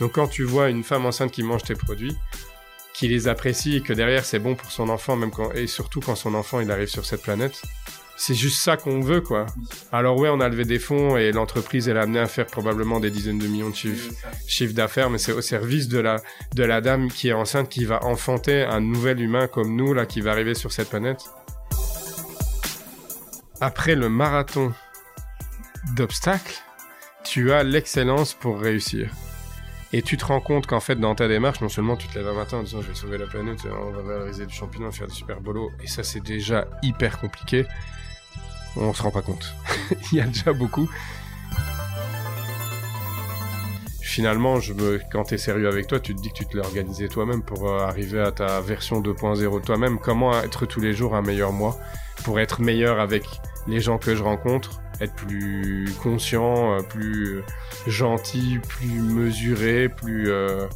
Donc quand tu vois une femme enceinte qui mange tes produits, qui les apprécie et que derrière c'est bon pour son enfant, même quand, et surtout quand son enfant il arrive sur cette planète, c'est juste ça qu'on veut quoi. Alors ouais, on a levé des fonds et l'entreprise elle a amené à faire probablement des dizaines de millions de chiffres, chiffres d'affaires, mais c'est au service de la, de la dame qui est enceinte qui va enfanter un nouvel humain comme nous là qui va arriver sur cette planète. Après le marathon d'obstacles, tu as l'excellence pour réussir. Et tu te rends compte qu'en fait, dans ta démarche, non seulement tu te lèves un matin en disant je vais sauver la planète, on va valoriser du champignon, faire du super bolo, et ça c'est déjà hyper compliqué. On se rend pas compte. Il y a déjà beaucoup. Finalement, quand tu es sérieux avec toi, tu te dis que tu te l'as organisé toi-même pour euh, arriver à ta version 2.0 toi-même. Comment être tous les jours un meilleur moi pour être meilleur avec les gens que je rencontre, être plus conscient, euh, plus euh, gentil, plus mesuré, euh,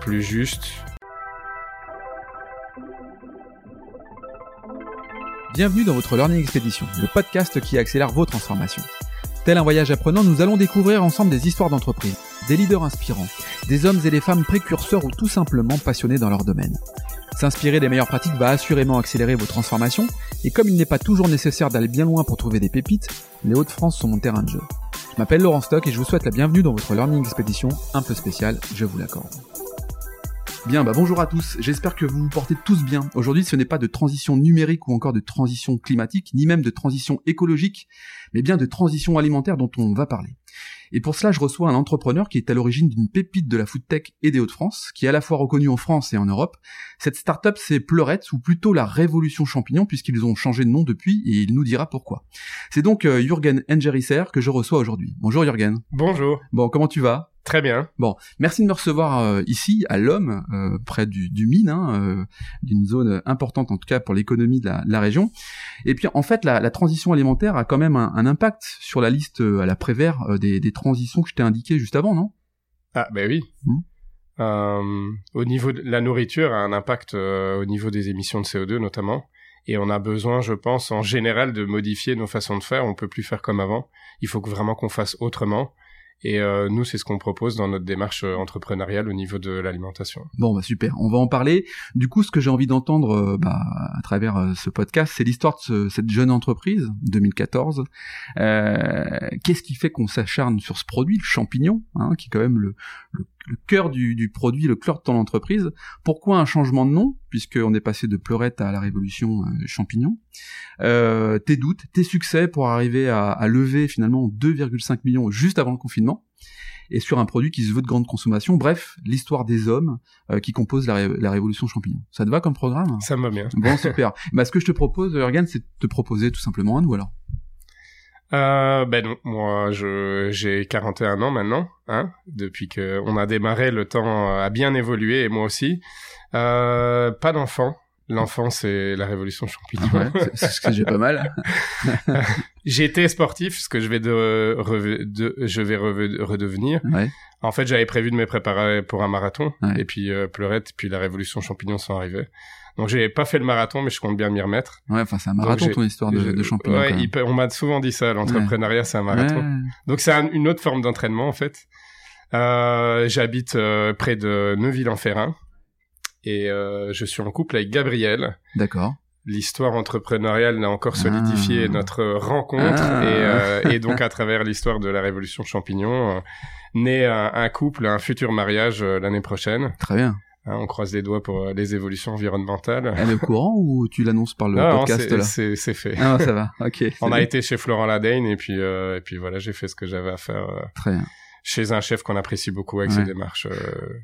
plus juste. Bienvenue dans votre Learning Expedition, le podcast qui accélère vos transformations. Tel un voyage apprenant, nous allons découvrir ensemble des histoires d'entreprise, des leaders inspirants, des hommes et des femmes précurseurs ou tout simplement passionnés dans leur domaine. S'inspirer des meilleures pratiques va assurément accélérer vos transformations, et comme il n'est pas toujours nécessaire d'aller bien loin pour trouver des pépites, les Hauts-de-France sont mon terrain de jeu. Je m'appelle Laurent Stock et je vous souhaite la bienvenue dans votre Learning Expedition un peu spéciale, je vous l'accorde. Bien, bah bonjour à tous, j'espère que vous vous portez tous bien. Aujourd'hui, ce n'est pas de transition numérique ou encore de transition climatique, ni même de transition écologique, mais bien de transition alimentaire dont on va parler. Et pour cela, je reçois un entrepreneur qui est à l'origine d'une pépite de la food tech et des Hauts-de-France, qui est à la fois reconnu en France et en Europe. Cette startup, c'est Pleurette, ou plutôt la Révolution Champignon, puisqu'ils ont changé de nom depuis, et il nous dira pourquoi. C'est donc euh, Jürgen Engerisser que je reçois aujourd'hui. Bonjour Jürgen. Bonjour. Bon, comment tu vas? Très bien. Bon, merci de me recevoir euh, ici, à l'Homme, euh, près du, du Mine, hein, euh, d'une zone importante en tout cas pour l'économie de la, de la, région. Et puis en fait, la, la, transition alimentaire a quand même un, un impact sur la liste à la Prévert des, des, transitions que je t'ai indiquées juste avant, non? Ah ben oui. Mmh. au niveau de la nourriture a un impact au niveau des émissions de CO2 notamment. Et on a besoin, je pense, en général, de modifier nos façons de faire. On peut plus faire comme avant. Il faut vraiment qu'on fasse autrement. Et euh, nous, c'est ce qu'on propose dans notre démarche euh, entrepreneuriale au niveau de l'alimentation. Bon, bah super, on va en parler. Du coup, ce que j'ai envie d'entendre euh, bah, à travers ce podcast, c'est l'histoire de ce, cette jeune entreprise, 2014. Euh, Qu'est-ce qui fait qu'on s'acharne sur ce produit, le champignon, hein, qui est quand même le, le cœur du, du, produit, le cœur de ton entreprise. Pourquoi un changement de nom, puisqu'on est passé de Pleurette à la Révolution euh, Champignon? Euh, Tes doutes, tes succès pour arriver à, à lever finalement 2,5 millions juste avant le confinement et sur un produit qui se veut de grande consommation. Bref, l'histoire des hommes euh, qui composent la, ré la, révolution champignon. Ça te va comme programme? Ça me va bien. Bon, super. bah, ce que je te propose, Jürgen, c'est de te proposer tout simplement un nous alors? Euh, ben non, moi je j'ai 41 ans maintenant, hein, depuis que on a démarré, le temps a bien évolué et moi aussi. Euh, pas d'enfant. L'enfant c'est la révolution champignon. Ouais, c'est ce que j'ai pas mal. j'ai été sportif, ce que je vais de, de je vais redevenir. Ouais. En fait, j'avais prévu de me préparer pour un marathon ouais. et puis euh, Pleurette, puis la révolution champignon sont arrivés. Donc j'ai pas fait le marathon, mais je compte bien m'y remettre. Ouais, enfin c'est un marathon ton histoire de, de. Ouais, il on m'a souvent dit ça, l'entrepreneuriat ouais. c'est un marathon. Ouais. Donc c'est un, une autre forme d'entraînement en fait. Euh, J'habite euh, près de Neuville-en-Ferrin et euh, je suis en couple avec Gabriel. D'accord. L'histoire entrepreneuriale n'a encore solidifié ah. notre rencontre ah. et, et, donc à travers l'histoire de la révolution champignon, naît un, un, couple, un futur mariage l'année prochaine. Très bien. Hein, on croise les doigts pour euh, les évolutions environnementales. Elle est au courant ou tu l'annonces par le non, podcast non, là? C'est fait. Ah, ça va. Ok. on a été chez Florent Ladaine et puis euh, et puis voilà, j'ai fait ce que j'avais à faire. Euh, Très bien. Chez un chef qu'on apprécie beaucoup avec ouais. ses démarches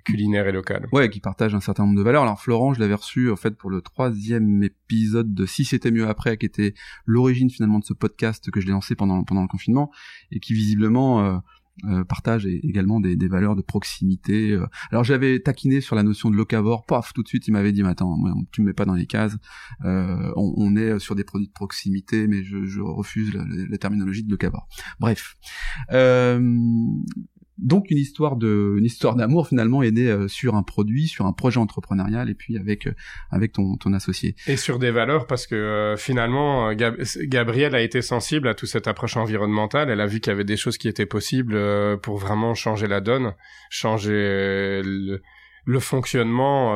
culinaires et locales. Ouais, qui partage un certain nombre de valeurs. Alors Florent, je l'avais reçu en fait pour le troisième épisode de Si c'était mieux après, qui était l'origine finalement de ce podcast que je l'ai lancé pendant pendant le confinement et qui visiblement euh, partage également des, des, valeurs de proximité. Euh. Alors j'avais taquiné sur la notion de locavore, paf, tout de suite il m'avait dit, mais attends, tu me mets pas dans les cases, euh, on, on, est sur des produits de proximité, mais je, je refuse la, la, terminologie de locavore. Bref. Euh, donc une histoire de une histoire d'amour finalement est née euh, sur un produit, sur un projet entrepreneurial et puis avec euh, avec ton ton associé. Et sur des valeurs parce que euh, finalement Gab Gabrielle a été sensible à toute cette approche environnementale, elle a vu qu'il y avait des choses qui étaient possibles pour vraiment changer la donne, changer le, le fonctionnement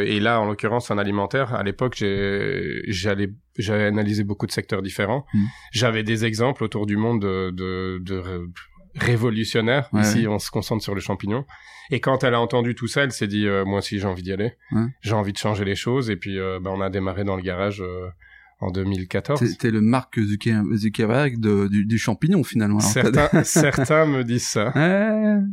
et là en l'occurrence en alimentaire à l'époque j'ai j'allais j'avais analysé beaucoup de secteurs différents mmh. j'avais des exemples autour du monde de, de, de révolutionnaire. Ici, on se concentre sur le champignon. Et quand elle a entendu tout ça, elle s'est dit, euh, moi aussi, j'ai envie d'y aller. J'ai envie de changer les choses. Et puis, euh, bah, on a démarré dans le garage euh, en 2014. C'était le Marc Zuckerberg du, champignon, finalement. certains, certains me disent ça.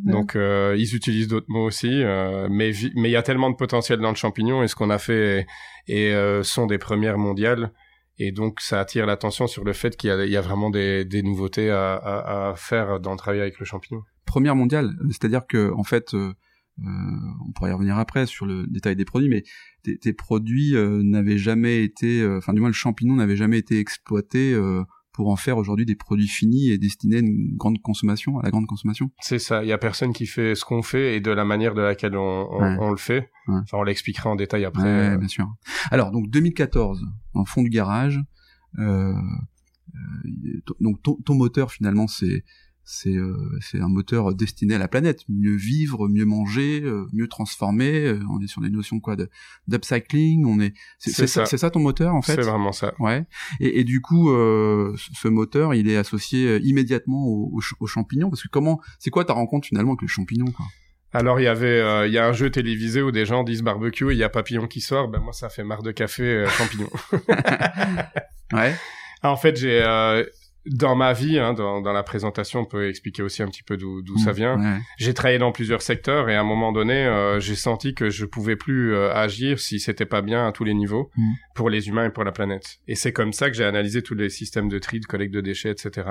Donc, ils utilisent d'autres mots aussi. mais mais il y a tellement de potentiel dans le champignon. Et ce qu'on a fait et, sont des premières mondiales et donc, ça attire l'attention sur le fait qu'il y, a vraiment des, nouveautés à, faire dans le travail avec le champignon. Première mondiale, c'est-à-dire que en fait, euh, euh, on pourrait y revenir après sur le détail des produits, mais tes, produits euh, n'avaient jamais été, enfin du moins le champignon n'avait jamais été exploité pour en faire aujourd'hui des produits finis et destinés à une grande consommation, à la grande consommation. C'est ça. Il y a personne qui fait ce qu'on fait et de la manière de laquelle on, le fait. Enfin, on l'expliquera en détail après. Ouais, bien sûr. Alors, donc 2014, en fond du garage. Euh, euh, donc ton, ton, moteur finalement c'est c'est euh, c'est un moteur destiné à la planète. Mieux vivre mieux manger euh, mieux transformer euh, on est sur des notions quoi de d'upcycling on est c'est ça c'est ça ton moteur en fait? C'est vraiment ça. Ouais. Et, et du coup ce moteur il est associé immédiatement aux au, champignons. Parce que comment c'est quoi ta rencontre finalement avec les champignons quoi? Alors il y avait, il y a un jeu télévisé où des gens disent barbecue et il y a papillon qui sort. Ben moi ça fait marre de café champignons. ouais. En fait j'ai dans ma vie, hein, dans, dans, la présentation, on peut expliquer aussi un petit peu d'où ça mmh, vient. J'ai travaillé dans plusieurs secteurs et à un moment donné, euh, j'ai senti que je pouvais plus euh, agir si c'était pas bien à tous les niveaux mmh. pour les humains et pour la planète. Et c'est comme ça que j'ai analysé tous les systèmes de tri, de collecte de déchets, etc.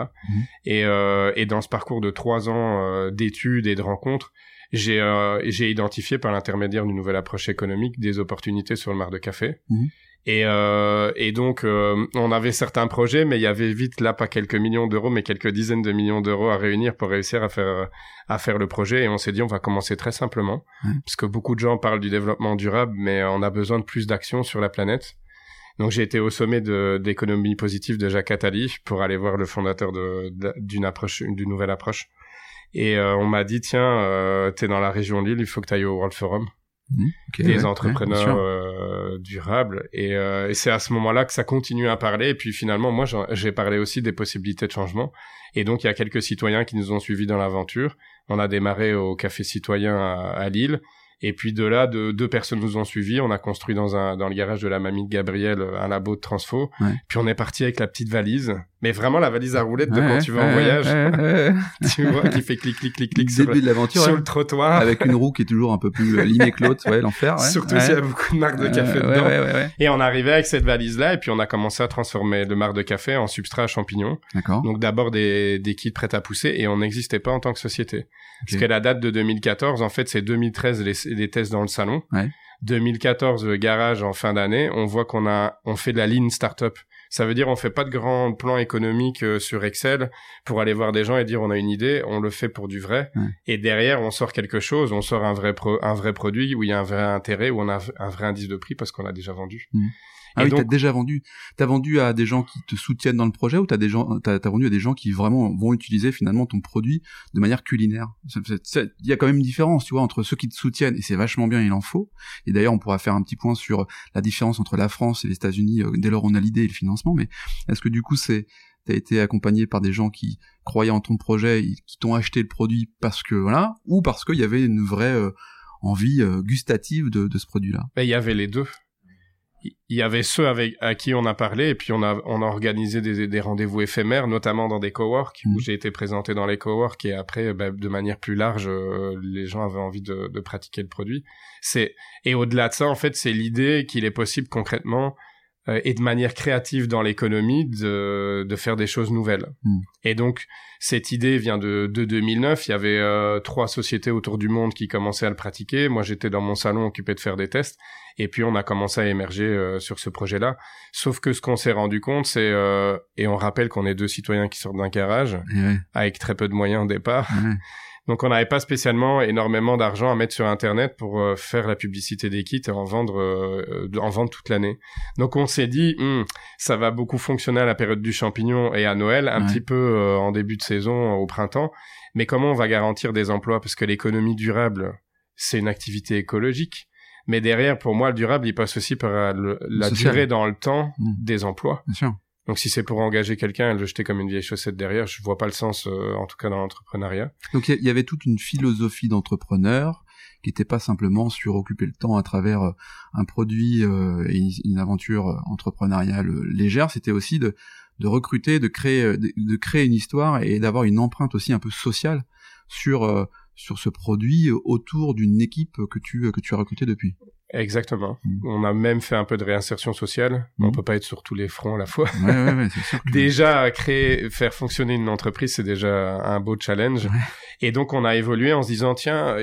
Et, mmh. euh, et dans ce parcours de trois ans euh, d'études et de rencontres, j'ai j'ai identifié par l'intermédiaire d'une nouvelle approche économique des opportunités sur le mar de café. Et, euh, et donc, euh, on avait certains projets, mais il y avait vite là pas quelques millions d'euros, mais quelques dizaines de millions d'euros à réunir pour réussir à faire à faire le projet. Et on s'est dit, on va commencer très simplement, parce que beaucoup de gens parlent du développement durable, mais on a besoin de plus d'actions sur la planète. Donc j'ai été au sommet d'économie positive de Jacques Attali pour aller voir le fondateur d'une approche, d'une nouvelle approche. Et euh, on m'a dit, tiens, euh, t'es dans la région Lille, il faut que tu ailles au World Forum. Mmh, des entrepreneurs euh, durables. Et, euh, et c'est à ce moment-là que ça continue à parler. Et puis finalement, moi, j'ai parlé aussi des possibilités de changement. Et donc, il y a quelques citoyens qui nous ont suivis dans l'aventure. On a démarré au Café Citoyen à, à Lille. Et puis de là, de, deux personnes nous ont suivis. On a construit dans un dans le garage de la mamie de Gabriel un labo de transfo. Puis on est parti avec la petite valise. Mais vraiment la valise à roulettes de quand tu vas en voyage. tu vois, qui fait clic clic clic clic sur, le, sur le trottoir. Avec une roue qui est toujours un peu plus euh, limée que l'autre. Ouais, l'enfer. Surtout s'il y a beaucoup de marques de café dedans. Et on arrivait avec cette valise là et puis on a commencé à transformer le marque de café en substrat à champignons. D'accord. Donc d'abord des des kits prêts à pousser et on n'existait pas en tant que société. Parce que la date de 2014, en fait, c'est 2013 les, les, tests dans le salon. Ouais. 2014 le garage en fin d'année, on voit qu'on a on fait de la lean startup. Ça veut dire on fait pas de grands plans économiques euh, sur Excel pour aller voir des gens et dire on a une idée, on le fait pour du vrai. Et derrière on sort quelque chose, on sort un vrai un vrai produit où il y a un vrai intérêt, où on a un vrai indice de prix parce qu'on a déjà vendu. Mmh. Ah oui, t'as déjà vendu. T'as vendu à des gens qui te soutiennent dans le projet ou t'as des gens, t'as as vendu à des gens qui vraiment vont utiliser finalement ton produit de manière culinaire? Il y a quand même une différence, tu vois, entre ceux qui te soutiennent et c'est vachement bien, il en faut. Et d'ailleurs, on pourra faire un petit point sur la différence entre la France et les États-Unis euh, dès lors on a l'idée et le financement. Mais est-ce que du coup c'est t'as été accompagné par des gens qui croyaient en ton projet, qui t'ont acheté le produit parce que voilà, ou parce qu'il y avait une vraie euh, envie euh, gustative de, de ce produit-là? Il y avait les deux il y avait ceux avec à qui on a parlé et puis on a on a organisé des, des rendez-vous éphémères notamment dans des coworks où mmh. j'ai été présenté dans les coworks et après bah, de manière plus large euh, les gens avaient envie de, de pratiquer le produit c'est et au-delà de ça en fait c'est l'idée qu'il est possible concrètement et de manière créative dans l'économie de, de faire des choses nouvelles. Hmm. Et donc cette idée vient de, de 2009. Il y avait euh, trois sociétés autour du monde qui commençaient à le pratiquer. Moi j'étais dans mon salon occupé de faire des tests. Et puis on a commencé à émerger euh, sur ce projet-là. Sauf que ce qu'on s'est rendu compte, c'est et on rappelle qu'on est deux citoyens qui sortent d'un garage avec très peu de moyens au départ. Donc on n'avait pas spécialement énormément d'argent à mettre sur internet pour euh, faire la publicité des kits et en vendre euh, en vendre toute l'année. Donc on s'est dit hmm, ça va beaucoup fonctionner à la période du champignon et à Noël, un petit peu euh, en début de saison au printemps. Mais comment on va garantir des emplois? Parce que l'économie durable c'est une activité écologique. Mais derrière, pour moi, le durable, il passe aussi par la durée dans le temps mmh. des emplois. Bien sûr. Donc si c'est pour engager quelqu'un et le jeter comme une vieille chaussette derrière, je vois pas le sens, euh, en tout cas dans l'entrepreneuriat. Donc il y, avait toute une philosophie d'entrepreneur qui n'était pas simplement sur occuper le temps à travers euh, un produit euh, et une aventure entrepreneuriale légère, c'était aussi de, de recruter, de créer, de, créer une histoire et d'avoir une empreinte aussi un peu sociale sur sur ce produit autour d'une équipe que tu que tu as recrutée depuis. Exactement. Mm. On a même fait un peu de réinsertion sociale. On mm. peut pas être sur tous les fronts à la fois. Ouais, ouais, ouais, sûr déjà créer, faire fonctionner une entreprise, c'est déjà un beau challenge. Et donc on a évolué en se disant tiens,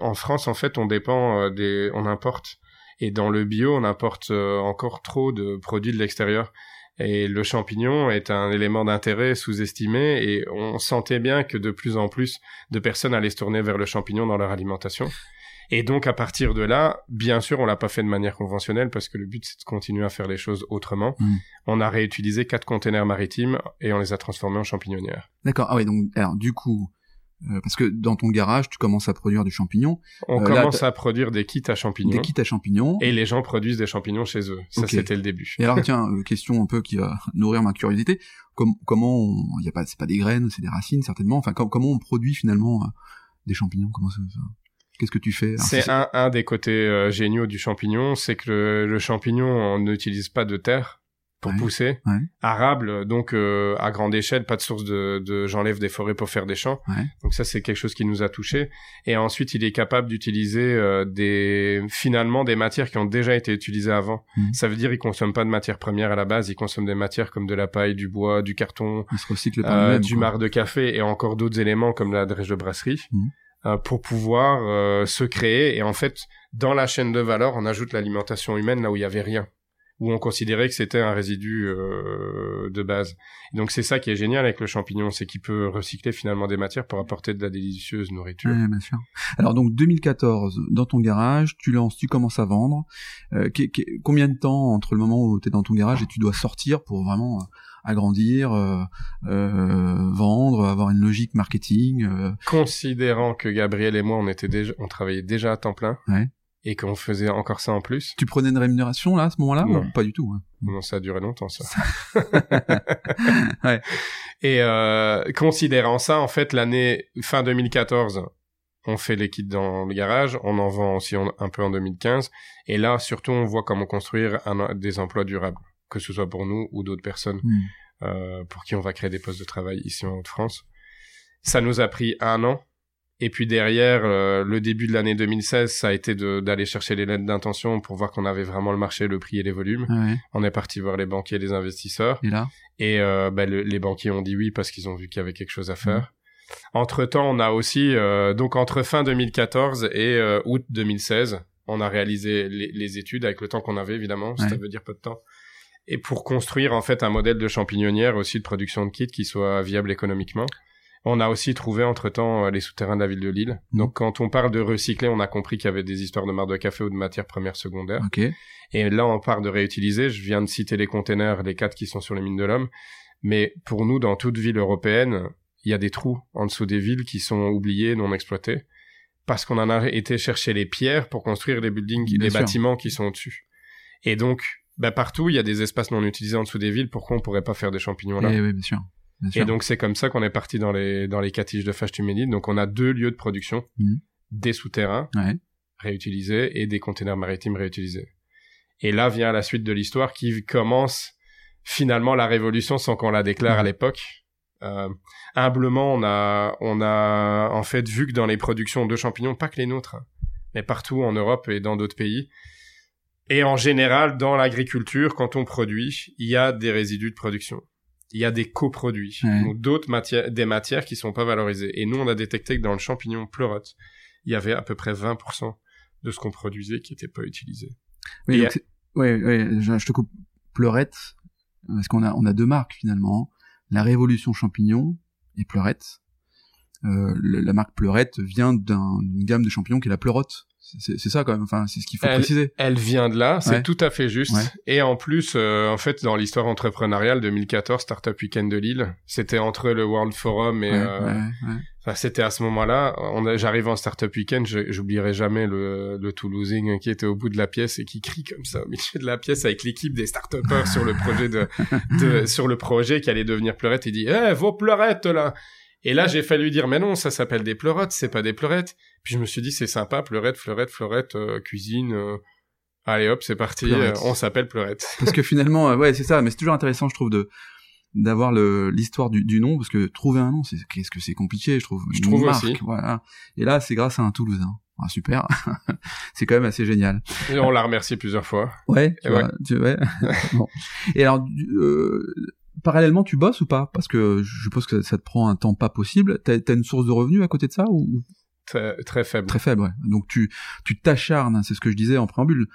en France en fait on dépend euh, des, on importe. Et dans le bio, on importe euh, encore trop de produits de l'extérieur. Et le champignon est un élément d'intérêt sous-estimé et on sentait bien que de plus en plus de personnes allaient se tourner vers le champignon dans leur alimentation. Et donc à partir de là, bien sûr, on l'a pas fait de manière conventionnelle parce que le but c'est de continuer à faire les choses autrement. Mm. On a réutilisé quatre containers maritimes et on les a transformés en champignonnières. D'accord. Ah oui, donc alors du coup, euh, parce que dans ton garage, tu commences à produire du champignon. On euh, commence à produire des kits à champignons. Des kits à champignons. Et les gens produisent des champignons chez eux. Ça, c'était le début. Et alors, tiens, euh, question un peu qui va nourrir ma curiosité. comment, il y a pas, c'est pas des graines, c'est des racines certainement. Enfin, comment on produit finalement des champignons? Comment ça, ça Qu'est-ce que tu fais C'est un, un, des côtés euh, géniaux du champignon, c'est que le, champignon, on n'utilise pas de terre pour pousser. Ouais. Arable, donc euh, à grande échelle, pas de source de, de j'enlève des forêts pour faire des champs. Ouais. Donc ça, c'est quelque chose qui nous a touché. Et ensuite, il est capable d'utiliser euh, des finalement des matières qui ont déjà été utilisées avant. Mmh. Ça veut dire il consomme pas de matières premières à la base, il consomme des matières comme de la paille, du bois, du carton, il se recycle pas du marc de café et encore d'autres éléments comme la drèche de brasserie. Mmh. Euh, pour pouvoir euh, se créer. Et en fait, dans la chaîne de valeur, on ajoute l'alimentation humaine là où il y avait rien, où on considérait que c'était un résidu euh, de base. donc c'est ça qui est génial avec le champignon, c'est qu'il peut recycler finalement des matières pour apporter de la délicieuse nourriture. Oui, bien sûr. Alors donc 2014, dans ton garage, tu lances, tu commences à vendre. combien de temps entre le moment où tu es dans ton garage et tu dois sortir pour vraiment agrandir, euh, euh, vendre, avoir une logique marketing. Euh. Considérant que Gabriel et moi, on était déjà, on travaillait déjà à temps plein. Et qu'on faisait encore ça en plus. Tu prenais une rémunération là à ce moment-là Non, pas du tout. Hein? Non, ça a duré longtemps ça. ouais. Et considérant ça, en fait, l'année fin 2014, on fait les kits dans le garage, on en vend aussi un peu en 2015, et là surtout on voit comment construire des emplois durables que ce soit pour nous ou d'autres personnes hmm. euh, pour qui on va créer des postes de travail ici en Haute-France. Ça nous a pris un an. Et puis derrière, euh, le début de l'année 2016, ça a été d'aller chercher les lettres d'intention pour voir qu'on avait vraiment le marché, le prix et les volumes. On est parti voir les banquiers et les investisseurs. Et là Et euh, bah, les banquiers ont dit oui parce qu'ils ont vu qu'il y avait quelque chose à faire. Hmm. Entre temps, on a aussi euh, donc entre fin 2014 et août 2016, on a réalisé les, les études avec le temps qu'on avait évidemment. Ça veut dire peu de temps et pour construire en fait un modèle de champignonnière aussi de production de kits qui soit viable économiquement. On a aussi trouvé entre-temps euh, les souterrains de la ville de Lille. Mmh. Donc quand on parle de recycler, on a compris qu'il y avait des histoires de marre de café ou de matières premières secondaires. Et là, on parle de réutiliser. Je viens de citer les containers, les quatre qui sont sur les mines de l'homme. Mais pour nous, dans toute ville européenne, il y a des trous en dessous des villes qui sont oubliés, non exploités, parce qu'on en a été chercher les pierres pour construire les buildings, les bâtiments qui sont au-dessus. Et donc, bah, partout, il y a des espaces non utilisés en dessous des villes. Pourquoi on pourrait pas faire des champignons là? Eh oui, bien sûr. Et donc, c'est comme ça qu'on est parti dans les, dans les catiges de Fâche-Tuménide. Donc, on a deux lieux de production. Mmh. Des souterrains réutilisés et des containers maritimes réutilisés. Et là vient la suite de l'histoire qui commence finalement la révolution sans qu'on la déclare à l'époque. Euh, humblement, on a, on a en fait vu que dans les productions de champignons, pas que les nôtres, hein, mais partout en Europe et dans d'autres pays, et en général, dans l'agriculture, quand on produit, il y a des résidus de production. Il y a des coproduits, ou d'autres matières, des matières qui sont pas valorisées. Et nous, on a détecté que dans le champignon pleurote, il y avait à peu près 20% de ce qu'on produisait qui n'était pas utilisé. Oui, je, te coupe. Pleurette, parce qu'on a, on a deux marques finalement. La Révolution Champignon et Pleurette. euh, la marque Pleurette vient d'un- d'une gamme de champignons qui est la Pleurote. C'est ça quand même. Enfin, c'est ce qu'il faut Elle- préciser. Elle vient de là, c'est Ouais. tout à fait juste. Ouais. Et en plus, euh, en fait, dans l'histoire entrepreneuriale 2014, Startup Weekend de Lille, c'était entre le World Forum et Ouais, euh, enfin, c'était à ce moment-là. J'arrive en Startup Weekend, j'oublierai jamais le, le Toulousain qui était au bout de la pièce et qui crie comme ça au milieu de la pièce avec l'équipe des start-upers sur le projet de, de sur le projet qui allait devenir pleurette. Il dit, eh, vos pleurettes là. Et là, j'ai fallu lui dire, mais non, ça s'appelle des pleurettes, c'est pas des pleurettes. Puis je me suis dit, c'est sympa, pleurette, fleurette, fleurette, euh, cuisine. euh, Allez hop, c'est parti, Pleurette. euh, on s'appelle pleurette. Parce que finalement, ouais, c'est ça. Mais c'est toujours intéressant, je trouve, de d'avoir le l'histoire du, du nom parce que trouver un nom c'est qu'est-ce que c'est compliqué je trouve Je Une trouve marque, aussi. voilà et là c'est grâce à un Toulousain ah, super c'est quand même assez génial Et on l'a remercié plusieurs fois. Ouais, tu Et vois, tu- ouais. Bon. Et alors, euh, parallèlement, tu bosses ou pas? Parce que je suppose que ça te prend un temps pas possible. T'as as une source de revenus à côté de ça ou Très, très faible. très faible ouais. Donc tu tu t'acharnes, hein, c'est ce que je disais en préambule.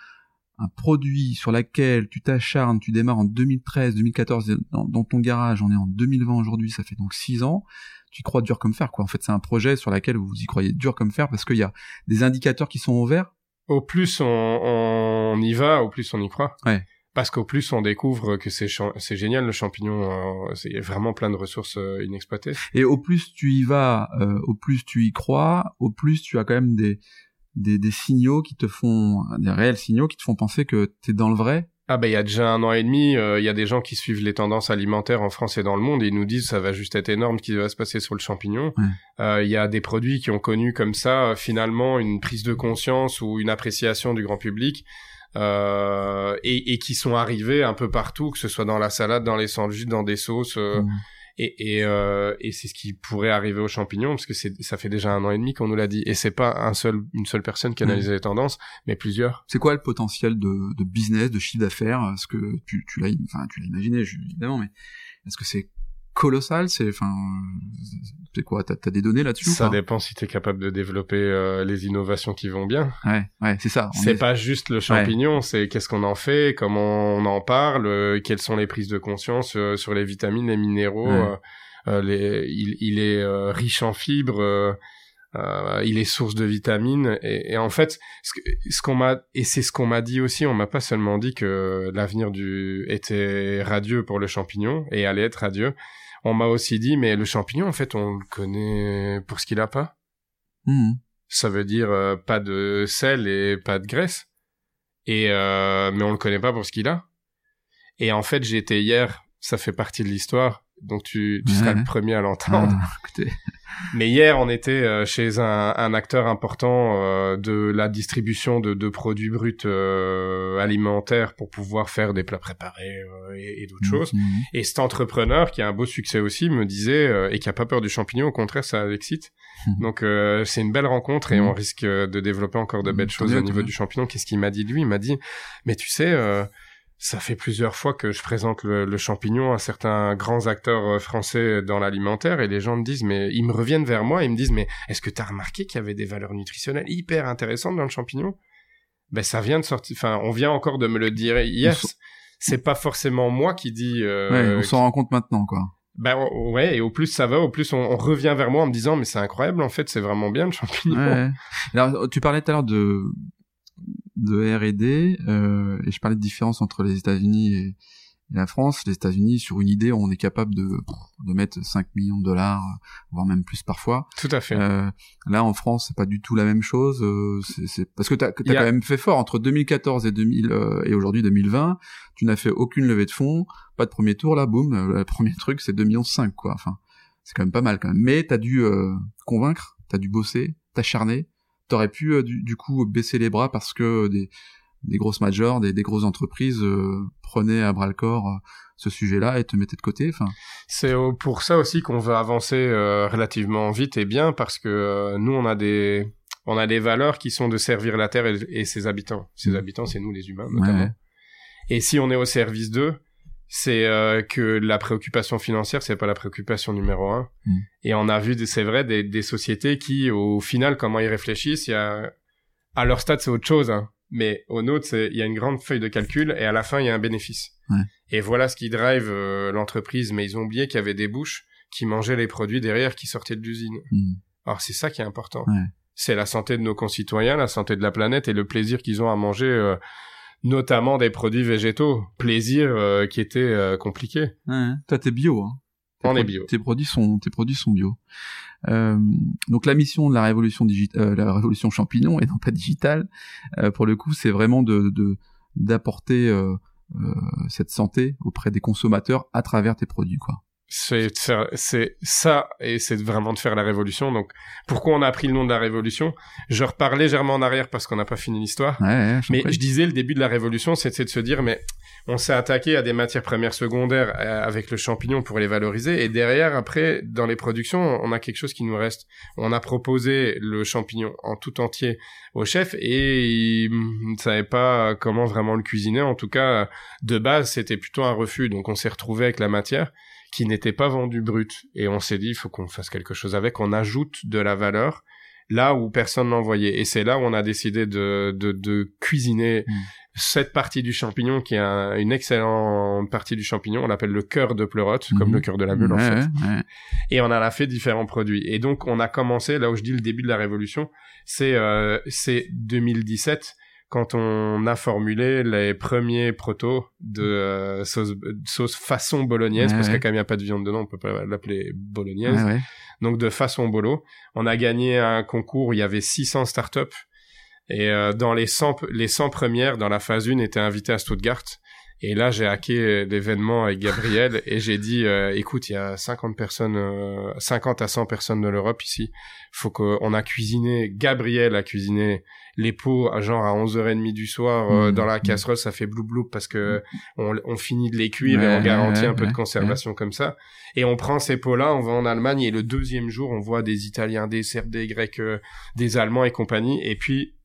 Un produit sur lequel tu t'acharnes, tu démarres en 2013, 2014 dans, dans ton garage. On est en 2020 aujourd'hui, ça fait donc six ans. Tu y crois dur comme fer, quoi. En fait, c'est un projet sur lequel vous y croyez dur comme fer parce qu'il y a des indicateurs qui sont ouverts. Au plus on, on y va, au plus on y croit. Ouais. Parce qu'au plus on découvre que c'est génial le champignon, euh, il y a vraiment plein de ressources euh, inexploitées. Et au plus tu y vas, euh, au plus tu y crois, au plus tu as quand même des, des, des signaux qui te font, des réels signaux qui te font penser que t'es dans le vrai. Ah ben il y a déjà un an et demi, il y a des gens qui suivent les tendances alimentaires en France et dans le monde et ils nous disent ça va juste être énorme ce qui va se passer sur le champignon. Ouais. Il y a des produits qui ont connu comme ça finalement une prise de conscience ou une appréciation du grand public et, et qui sont arrivés un peu partout, que ce soit dans la salade, dans les sandwichs, dans des sauces. euh, Mmh. Et, et, euh, et c'est ce qui pourrait arriver aux champignons, parce que ça fait déjà un an et demi qu'on nous l'a dit. Et c'est pas un seul, une seule personne qui analyse les tendances, mais plusieurs. C'est quoi le potentiel de, de business, de chiffre d'affaires? Est-ce que tu, tu l'as, enfin imaginé évidemment, mais est-ce que c'est colossal C'est, enfin, c'est quoi? T'as as des données là-dessus Ça dépend si tu es capable de développer euh, les innovations qui vont bien. Ouais, ouais, c'est ça. C'est est- pas juste le champignon, c'est qu'est-ce qu'on en fait, comment on en parle, euh, quelles sont les prises de conscience euh, sur les vitamines, les minéraux. Ouais. les, il, il est riche en fibres, euh, il est source de vitamines. Et, et en fait, ce qu'on m'a et c'est ce qu'on m'a dit aussi, on m'a pas seulement dit que l'avenir du était radieux pour le champignon et allait être radieux. On m'a aussi dit, mais le champignon, en fait, on le connaît pour ce qu'il a pas. Mhm. Ça veut dire euh, pas de sel et pas de graisse. Et euh, mais on le connaît pas pour ce qu'il a. Et en fait, été hier, ça fait partie de l'histoire, donc tu, tu Ouais. seras le premier à l'entendre. Ah. Mais hier, on était euh, chez un, un acteur important euh, de la distribution de, de produits bruts euh, alimentaires pour pouvoir faire des plats préparés euh, et, et d'autres choses. Mhm. Et cet entrepreneur qui a un beau succès aussi me disait et qui a pas peur du champignon, au contraire ça l'excite. Donc c'est une belle rencontre et Mhm. on risque de développer encore de belles Mhm, choses tant au niveau du champignon. Qu'est-ce qu'il m'a dit? Lui Il m'a dit mais tu sais ça fait plusieurs fois que je présente le, le champignon à certains grands acteurs euh, français dans l'alimentaire et les gens me disent mais ils me reviennent vers moi et ils me disent mais est-ce que tu as remarqué qu'il y avait des valeurs nutritionnelles hyper intéressantes dans le champignon? Ben ça vient de sortir enfin on vient encore de me le dire hier. C'est pas forcément moi qui dis euh, Ouais, on qui- s'en rend compte maintenant, quoi. ben on- ouais, et au plus ça va, au plus on, on revient vers moi en me disant mais c'est incroyable en fait, c'est vraiment bien le champignon. Ouais. Alors, tu parlais tout à l'heure de de R&D euh, et je parlais de différence entre les États-Unis et, et la France. Les États-Unis, sur une idée, on est capable de de mettre 5 millions de dollars, voire même plus parfois. Tout à fait. Euh, là, en France, c'est pas du tout la même chose. euh, c'est c'est- parce que t'as as quand même fait fort entre 2014 et 2000 euh, et aujourd'hui 2020. Tu n'as fait aucune levée de fonds, pas de premier tour là, boum. euh, Le premier truc, c'est 2 millions 5 quoi. Enfin, c'est quand même pas mal quand même. Mais t'as dû euh, convaincre, t'as dû bosser, t'acharner. T'aurais pu euh, du, du coup baisser les bras parce que des des grosses majors, des, des grosses entreprises euh, prenaient à bras le corps euh, ce sujet-là et te mettaient de côté. Enfin, C'est pour ça aussi qu'on veut avancer euh, relativement vite et bien parce que euh, nous on a des on a des valeurs qui sont de servir la terre et, et ses habitants. Ses Mm. habitants, c'est nous les humains notamment. ouais. Et si on est au service d'eux, c'est euh, que la préoccupation financière, c'est pas la préoccupation numéro un. Mm. Et on a vu, c'est vrai, des, des sociétés qui, au final, comment ils réfléchissent, il y a à leur stade, c'est autre chose. Hein. Mais au nôtre, c'est il y a une grande feuille de calcul et à la fin, il y a un bénéfice. Ouais. Et voilà ce qui drive euh, l'entreprise. Mais ils ont oublié qu'il y avait des bouches qui mangeaient les produits derrière qui sortaient de l'usine. Alors c'est ça qui est important. Ouais. C'est la santé de nos concitoyens, la santé de la planète et le plaisir qu'ils ont à manger, euh, notamment des produits végétaux. Plaisir euh, qui était euh, compliqué. Ouais, toi, t'es bio. Hein. Tes On est bio. Tes produits sont, tes produits sont bio. Euh, donc la mission de la révolution digitale, la révolution champignon et non pas digitale, euh, pour le coup, c'est vraiment de de- d'apporter euh, euh, cette santé auprès des consommateurs à travers tes produits, quoi. C'est ça et c'est vraiment de faire la révolution. Donc pourquoi on a pris le nom de la révolution? Je repars légèrement en arrière parce qu'on n'a pas fini l'histoire. Ouais, ouais, Mais je disais, le début de la révolution, c'était de se dire, mais on s'est attaqué à des matières premières secondaires euh, avec le champignon pour les valoriser. Et derrière, après, dans les productions, on a quelque chose qui nous reste. On a proposé le champignon en tout entier au chef et il ne savait pas comment vraiment le cuisiner. En tout cas, de base, c'était plutôt un refus. Donc on s'est retrouvé avec la matière qui n'était pas vendue brute. Et on s'est dit, il faut qu'on fasse quelque chose avec. On ajoute de la valeur là où personne n'en voyait. Et c'est là où on a décidé de, de, de cuisiner Mm. cette partie du champignon qui est un- une excellente partie du champignon. On l'appelle le cœur de pleurote, comme Mhm. le cœur de la mule en fait. ouais. Et on en a fait différents produits. Et donc on a commencé, là où je dis le début de la révolution, c'est euh, c'est 2017 quand on a formulé les premiers protos de euh, sauce, sauce façon bolognaise, parce ouais. que quand il n'y a pas de viande dedans, on peut pas l'appeler bolognaise ouais. donc de façon bolo. On a gagné un concours, où il y avait 600 startups et euh, dans les 100 p- les 100 premières dans la phase 1 étaient invitées à Stuttgart. Et là, j'ai hacké l'événement avec Gabriel et j'ai dit euh, écoute, il y a 50 personnes euh, 50 à 100 personnes de l'Europe ici. Faut qu'on a cuisiné Gabriel a cuisiné les pots à genre à 11h30 du soir euh, Mmh, dans la mmh. casserole, ça fait blou blou parce que on, on finit de les cuire et on garantit ouais, un peu de conservation comme ça. Et on prend ces pots-là, on va en Allemagne et le deuxième jour, on voit des Italiens, des Serbes, des Grecs, euh, des Allemands et compagnie. Et puis,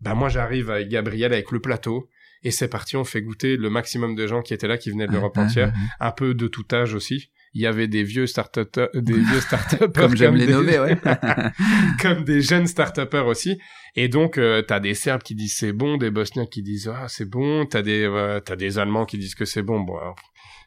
bah moi j'arrive avec Gabriel avec le plateau et c'est parti. On fait goûter le maximum de gens qui étaient là, qui venaient de l'Europe entière, un peu de tout âge aussi. Il y avait des vieux start des vieux start Comme j'aime les des- nommer, ouais. comme des jeunes start aussi. Et donc, euh, t'as des Serbes qui disent c'est bon, des Bosniens qui disent ah c'est bon, t'as des euh, t'as des Allemands qui disent que c'est bon, bon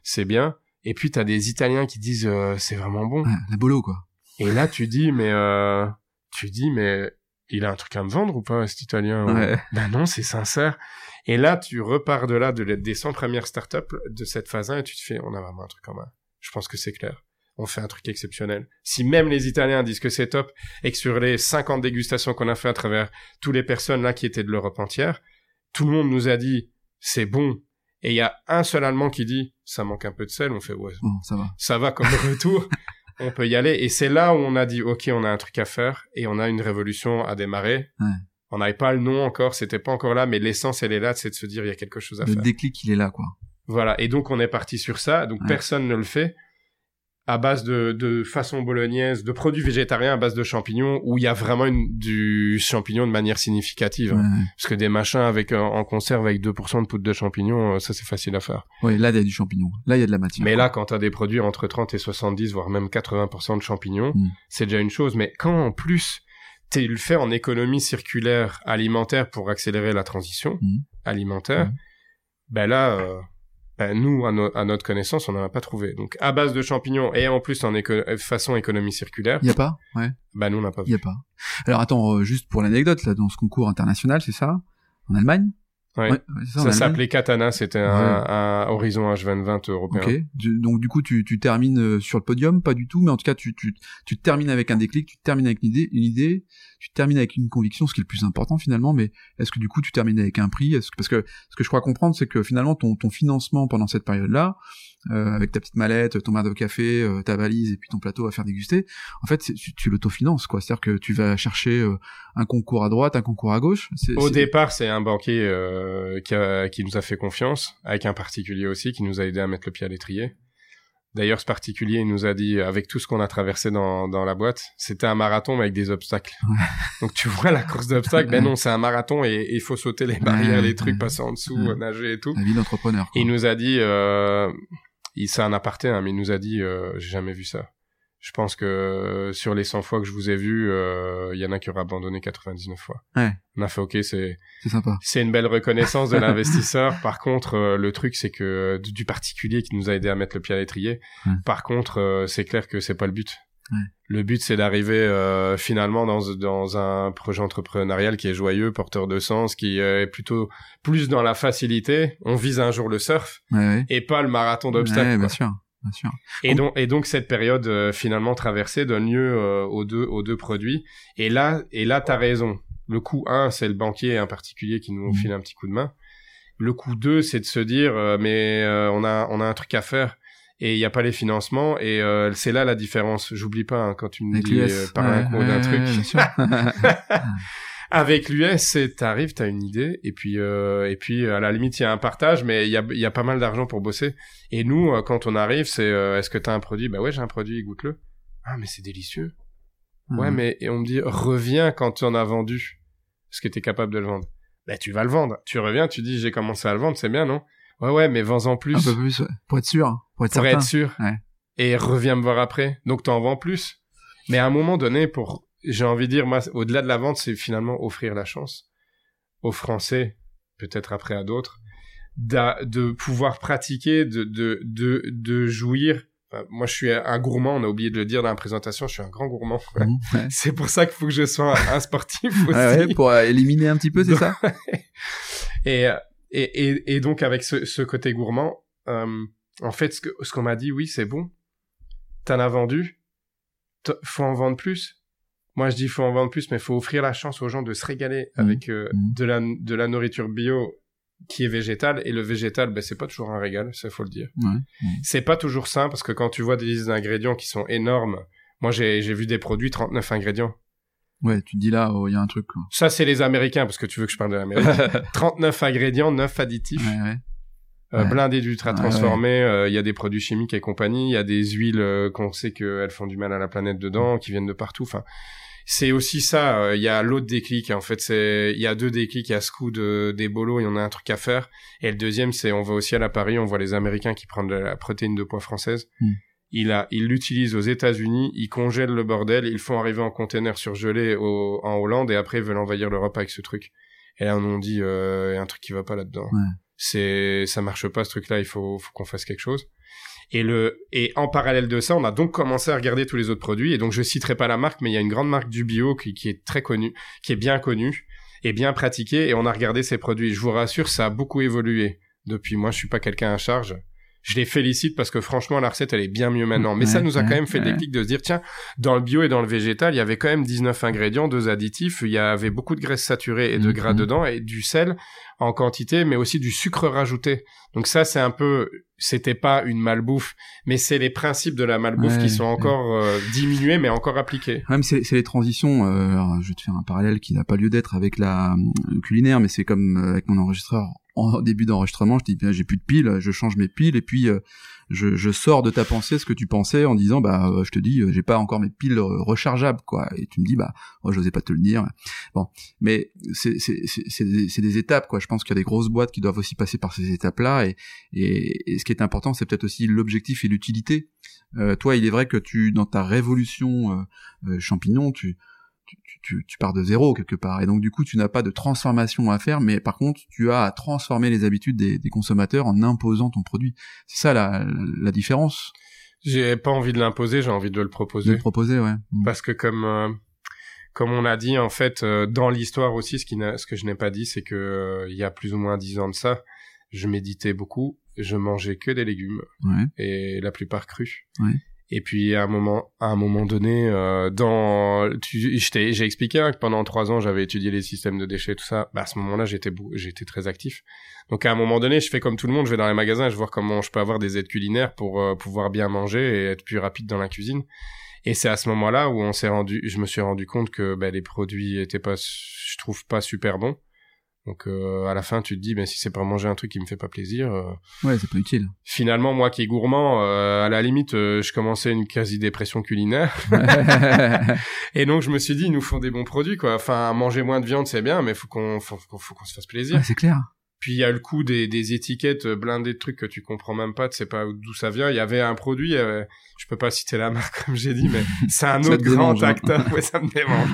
c'est bien. Et puis t'as des Italiens qui disent euh, c'est vraiment bon. Ouais, la bolo, quoi. Et là tu dis mais euh, tu dis mais il a un truc à me vendre ou pas cet Italien Ouais. Ben non, c'est sincère. Et là tu repars de là de des 100 premières startups de cette phase 1 et tu te fais on a vraiment un truc en main. Je pense que c'est clair. On fait un truc exceptionnel. Si même les Italiens disent que c'est top et que sur les 50 dégustations qu'on a fait à travers toutes les personnes là qui étaient de l'Europe entière, tout le monde nous a dit c'est bon. Et il y a un seul Allemand qui dit ça manque un peu de sel. On fait ouais, Bon, ça va. ça va comme retour. on peut y aller. Et c'est là où on a dit ok, on a un truc à faire et on a une révolution à démarrer. Ouais. On n'avait pas le nom encore, c'était pas encore là, mais l'essence elle est là, c'est de se dire il y a quelque chose à Le faire. déclic, il est là, quoi. Voilà, et donc on est parti sur ça, donc Ouais. personne ne le fait, à base de, de façon bolognaise, de produits végétariens à base de champignons, où il y a vraiment une, du champignon de manière significative. Ouais, hein. Parce que des machins avec euh, en conserve avec 2% de poudre de champignons, euh, ça c'est facile à faire. Ouais, là, il y a du champignon. Là, il y a de la matière. Mais là, quand t'as des produits entre 30 et 70, voire même 80% de champignons, Mm. c'est déjà une chose. Mais quand en plus, tu le fais en économie circulaire alimentaire pour accélérer la transition Mm. alimentaire, Mm. ben là, euh, ben nous, à, no- à notre connaissance, on n'en a pas trouvé. Donc, à base de champignons et en plus en éco- euh, façon économie circulaire, Il y a pas? Ouais, ben nous, on n'a pas il y a pas. Alors attends, euh, juste pour l'anecdote, là, dans ce concours international, c'est ça? En Allemagne? Ouais. ouais ça, s'appelait Katana, c'était un, un Horizon H2020 européen. Ok. Du- donc du coup, tu, tu termines euh, sur le podium, pas du tout, mais en tout cas, tu, tu, tu termines avec un déclic, tu termines avec une idée, une idée, tu termines avec une conviction, ce qui est le plus important finalement. Mais est-ce que du coup, tu termines avec un prix? Est-ce que parce que ce que je crois comprendre, c'est que finalement, ton, ton financement pendant cette période-là, avec ta petite mallette, ton verre de café, euh, ta valise et puis ton plateau à faire déguster, en fait, tu, tu l'autofinances, quoi. C'est-à-dire que tu vas chercher euh, un concours à droite, un concours à gauche. Au départ, c'est un banquier euh, qui, a- qui nous a fait confiance, avec un particulier aussi qui nous a aidé à mettre le pied à l'étrier. D'ailleurs, ce particulier il nous a dit, avec tout ce qu'on a traversé dans, dans la boîte, c'était un marathon mais avec des obstacles. Donc tu vois la course d'obstacles, ben non, c'est un marathon et il faut sauter les barrières, Ouais, les trucs, ouais. passer en dessous, Ouais. euh, nager et tout. La vie d'entrepreneur. il nous a dit, euh, il c'est un aparté, hein, mais il nous a dit, euh, j'ai jamais vu ça. Je pense que sur les 100 fois que je vous ai vu, il y en a qui auraient abandonné 99 fois. Ouais. On a fait OK, c'est C'est sympa. c'est une belle reconnaissance de l'investisseur. Par contre, euh, le truc c'est que du particulier qui nous a aidé à mettre le pied à l'étrier. Par contre, euh, c'est clair que c'est pas le but. Ouais. Le but c'est d'arriver euh, finalement dans dans un projet entrepreneurial qui est joyeux, porteur de sens, qui euh, est plutôt plus dans la facilité. On vise un jour le surf Ouais, ouais. et pas le marathon d'obstacles. Ouais, quoi. bien sûr, bien sûr. Et donc, et donc cette période euh, finalement traversée donne lieu euh, aux deux aux deux produits. Et là, et là, t'as raison. Le coup 1, c'est le banquier un particulier qui nous Mhm. file un petit coup de main. Le coup 2, c'est de se dire, mais euh, on a on a un truc à faire et il n'y a pas les financements et euh, c'est là la différence. J'oublie pas hein, quand tu me Avec dis euh, par un Ouais, coup ouais, d'un ouais, truc. bien sûr. Avec l'US, c'est t'arrives, t'as une idée, et puis euh, et puis à la limite il y a un partage, mais il y a y a pas mal d'argent pour bosser. Et nous, quand on arrive, c'est est-ce que t'as un produit? Bah ouais, j'ai un produit, goûte-le. Ah mais c'est délicieux. Ouais, Mhm. mais et on me dit reviens quand tu en as vendu, ce que t'es capable de le vendre. Bah tu vas le vendre. Tu reviens, tu dis j'ai commencé à le vendre, c'est bien non? Ouais ouais, mais vends-en plus Un peu plus, ouais. pour être sûr, hein. pour être pour certain. être sûr. Ouais. Et reviens me voir après. Donc t'en vends plus. Mais à un moment donné, pour, j'ai envie de dire, moi, au-delà de la vente, c'est finalement offrir la chance aux Français, peut-être après à d'autres, d'a- de pouvoir pratiquer, de, de, de, de jouir. Moi, je suis un gourmand, on a oublié de le dire dans la présentation, je suis un grand gourmand. Ouais. C'est pour ça qu'il faut que je sois un, sportif aussi. Ouais, ouais, pour euh, éliminer un petit peu, c'est ça? Et, euh, et, et, et donc avec ce, ce côté gourmand, euh, en fait, ce qu'on m'a dit, oui, c'est bon. T'en as vendu, faut en vendre plus. Moi, je dis faut en vendre plus, mais faut offrir la chance aux gens de se régaler Mhm. avec euh, Mhm. de la de la nourriture bio qui est végétale. Et le végétal, ben c'est pas toujours un régal, ça faut le dire. Ouais. C'est pas toujours sain parce que quand tu vois des listes d'ingrédients qui sont énormes, moi j'ai j'ai vu des produits 39 ingrédients. Ouais, tu te dis là, oh, il y a un truc. Quoi. Ça, c'est les Américains, parce que tu veux que je parle de l'Amérique. 39 ingrédients, 9 additifs. Ouais, ouais. euh, Ouais. blindés d'ultra transformés. euh, Il y a des produits chimiques et compagnie. Il y a des huiles euh, qu'on sait qu'elles font du mal à la planète dedans, qui viennent de partout. Enfin, c'est aussi ça. euh, Il y a l'autre déclic. En fait, c'est il y a deux déclics. Il y a ce coup de des bolos et on a un truc à faire. Et le deuxième, c'est on va aussi à la Paris. On voit les Américains qui prennent de la protéine de poids française. Mm. Il a, ils l'utilisent aux États-Unis, ils congèlent le bordel, ils font arriver en container surgelé au, en Hollande et après ils veulent envahir l'Europe avec ce truc. Et là on nous dit euh, il y a un truc qui va pas là-dedans. Ouais. C'est ça marche pas ce truc-là, il faut, faut qu'on fasse quelque chose. Et le et en parallèle de ça, on a donc commencé à regarder tous les autres produits. Et donc je citerai pas la marque, mais il y a une grande marque du bio qui, qui est très connue, qui est bien connue et bien pratiquée. Et on a regardé ces produits. Je vous rassure, ça a beaucoup évolué depuis. Moi, je suis pas quelqu'un à charge. Je les félicite parce que franchement, la recette, elle est bien mieux maintenant. Mais ça nous a quand même fait ouais. déclic de se dire, tiens, dans le bio et dans le végétal, il y avait quand même 19 ingrédients, deux additifs, il y avait beaucoup de graisses saturées et de Mhm. gras dedans et du sel en quantité, mais aussi du sucre rajouté. Donc ça, c'est un peu, c'était pas une malbouffe, mais c'est les principes de la malbouffe Ouais, qui sont encore euh, diminués, mais encore appliqués. Même c'est c'est les transitions. Euh, alors, je vais te faire un parallèle qui n'a pas lieu d'être avec la euh, culinaire, mais c'est comme avec mon enregistreur. En début d'enregistrement, je dis bien j'ai plus de piles, je change mes piles et puis euh, je, je sors de ta pensée ce que tu pensais en disant bah euh, je te dis euh, j'ai pas encore mes piles rechargeables quoi. Et tu me dis bah oh, j'osais pas te le dire. Bon. Mais c'est c'est c'est des, des étapes quoi. Je pense qu'il y a des grosses boîtes qui doivent aussi passer par ces étapes là et et, et ce qui est important c'est peut-être aussi l'objectif et l'utilité. Euh, toi il est vrai que tu dans ta révolution euh, euh, champignon tu tu, tu, tu pars de zéro quelque part et donc du coup tu n'as pas de transformation à faire mais par contre tu as à transformer les habitudes des, des consommateurs en imposant ton produit c'est ça la, différence? J'ai pas envie de l'imposer, j'ai envie de le de proposer. le proposer ouais Mm. Parce que comme euh, comme on a dit en fait euh, dans l'histoire aussi, ce qui ce que je n'ai pas dit, c'est que euh, il y a plus ou moins dix ans de ça, je méditais beaucoup, je mangeais que des légumes ouais et la plupart crus. Ouais. Et puis à un moment, à un moment donné, euh, dans, j'ai expliqué hein, que pendant trois ans j'avais étudié les systèmes de déchets, tout ça. Bah, à ce moment-là, j'étais, j'étais très actif. Donc à un moment donné, je fais comme tout le monde, je vais dans les magasins, je vois comment je peux avoir des aides culinaires pour euh, pouvoir bien manger et être plus rapide dans la cuisine. Et c'est à ce moment-là où on s'est rendu, je me suis rendu compte que bah, les produits étaient pas, je trouve pas super bons. Donc euh, à la fin, tu te dis, ben si c'est pour manger un truc qui me fait pas plaisir. euh, ouais c'est pas utile finalement, moi qui est gourmand, euh, à la limite, euh, je commençais une quasi-dépression culinaire. Et donc, je me suis dit, ils nous font des bons produits, quoi. Enfin, manger moins de viande, c'est bien, mais faut qu'on, faut, faut, faut qu'on se fasse plaisir. Ouais, c'est clair Puis il y a le coût des, des étiquettes blindées de trucs que tu comprends même pas, tu sais pas d'où ça vient. Il y avait un produit, euh, je peux pas citer la marque comme j'ai dit, mais c'est un autre grand démange, hein. acteur. Ouais, ça me démange.